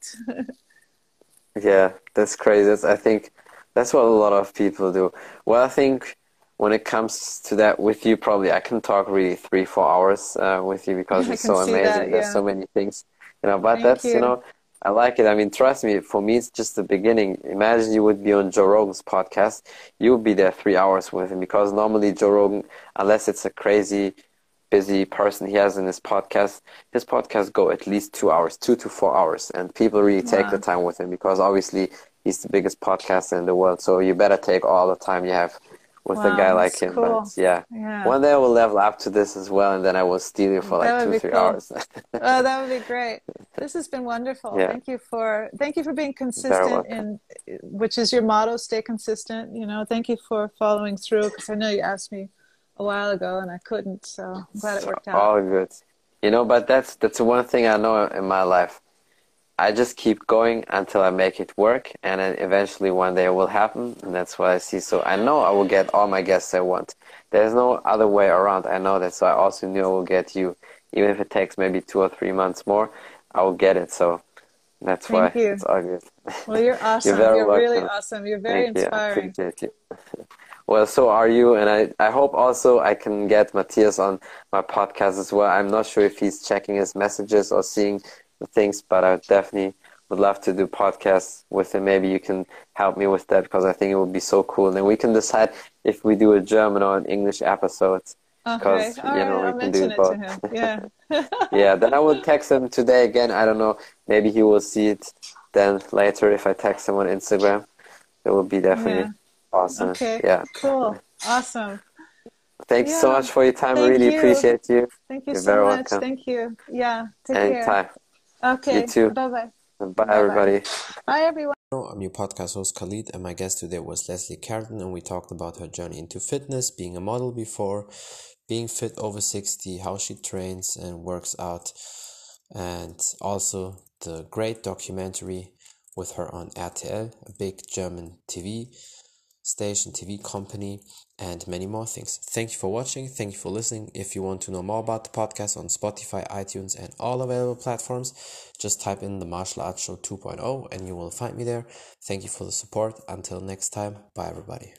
[SPEAKER 2] yeah, that's crazy. That's, I think that's what a lot of people do. Well, I think when it comes to that with you, probably I can talk really three, four hours uh, with you because it's so amazing. That, yeah. There's so many things, you know. But Thank that's you. you know I like it. I mean, trust me, for me, it's just the beginning. Imagine you would be on Joe Rogan's podcast. You would be there three hours with him because normally Joe Rogan, unless it's a crazy, busy person he has in his podcast, his podcasts go at least two hours, two to four hours. And people really take the time with him because obviously he's the biggest podcaster in the world. So you better take all the time you have with wow, a guy like him. Cool. But yeah. yeah. one day I will level up to this as well, and then I will steal you for like two, three cool. hours.
[SPEAKER 3] oh, <laughs> that would be great. This has been wonderful. Yeah. Thank you for thank you for being consistent in which is your motto. Stay consistent. You know, thank you for following through because I know you asked me a while ago and I couldn't, so I'm glad it worked out.
[SPEAKER 2] All good. You know, but that's that's one thing I know in my life. I just keep going until I make it work, and then eventually one day it will happen, and that's what I see. So I know I will get all my guests I want. There's no other way around. I know that. So I also knew I will get you, even if it takes maybe two or three months more. I will get it. So that's
[SPEAKER 3] Thank
[SPEAKER 2] why
[SPEAKER 3] you.
[SPEAKER 2] it's all good.
[SPEAKER 3] Well, you're <laughs> awesome. you're, you're really awesome. You're very Thank inspiring.
[SPEAKER 2] You. <laughs> well, so are you, and I, I hope also I can get Matthias on my podcast as well. I'm not sure if he's checking his messages or seeing things, but I definitely would love to do podcasts with him. Maybe you can help me with that because I think it would be so cool. And then we can decide if we do a German or an English episode.
[SPEAKER 3] Because okay. you know right. we can do both. Yeah. <laughs> <laughs>
[SPEAKER 2] yeah. Then I will text him today again. I don't know. Maybe he will see it then later if I text him on Instagram. It will be definitely yeah. awesome.
[SPEAKER 3] Okay.
[SPEAKER 2] Yeah.
[SPEAKER 3] Cool. Awesome.
[SPEAKER 2] Thanks yeah. so much for your time. Thank really you. appreciate you.
[SPEAKER 3] Thank you You're so much. Welcome. Thank you. Yeah. Take
[SPEAKER 2] Anytime.
[SPEAKER 3] care. Okay.
[SPEAKER 2] You too.
[SPEAKER 3] Bye bye.
[SPEAKER 2] Bye, everybody.
[SPEAKER 3] Bye, everyone.
[SPEAKER 1] I'm your podcast host Khalid, and my guest today was Leslie Carlton, and we talked about her journey into fitness, being a model before, being fit over 60, how she trains and works out, and also the great documentary with her on RTL, a big German TV station, TV company, and many more things. Thank you for watching. Thank you for listening. If you want to know more about the podcast on Spotify, iTunes, and all available platforms, just type in the Martial Arts Show 2.0 and you will find me there. Thank you for the support. Until next time, bye everybody.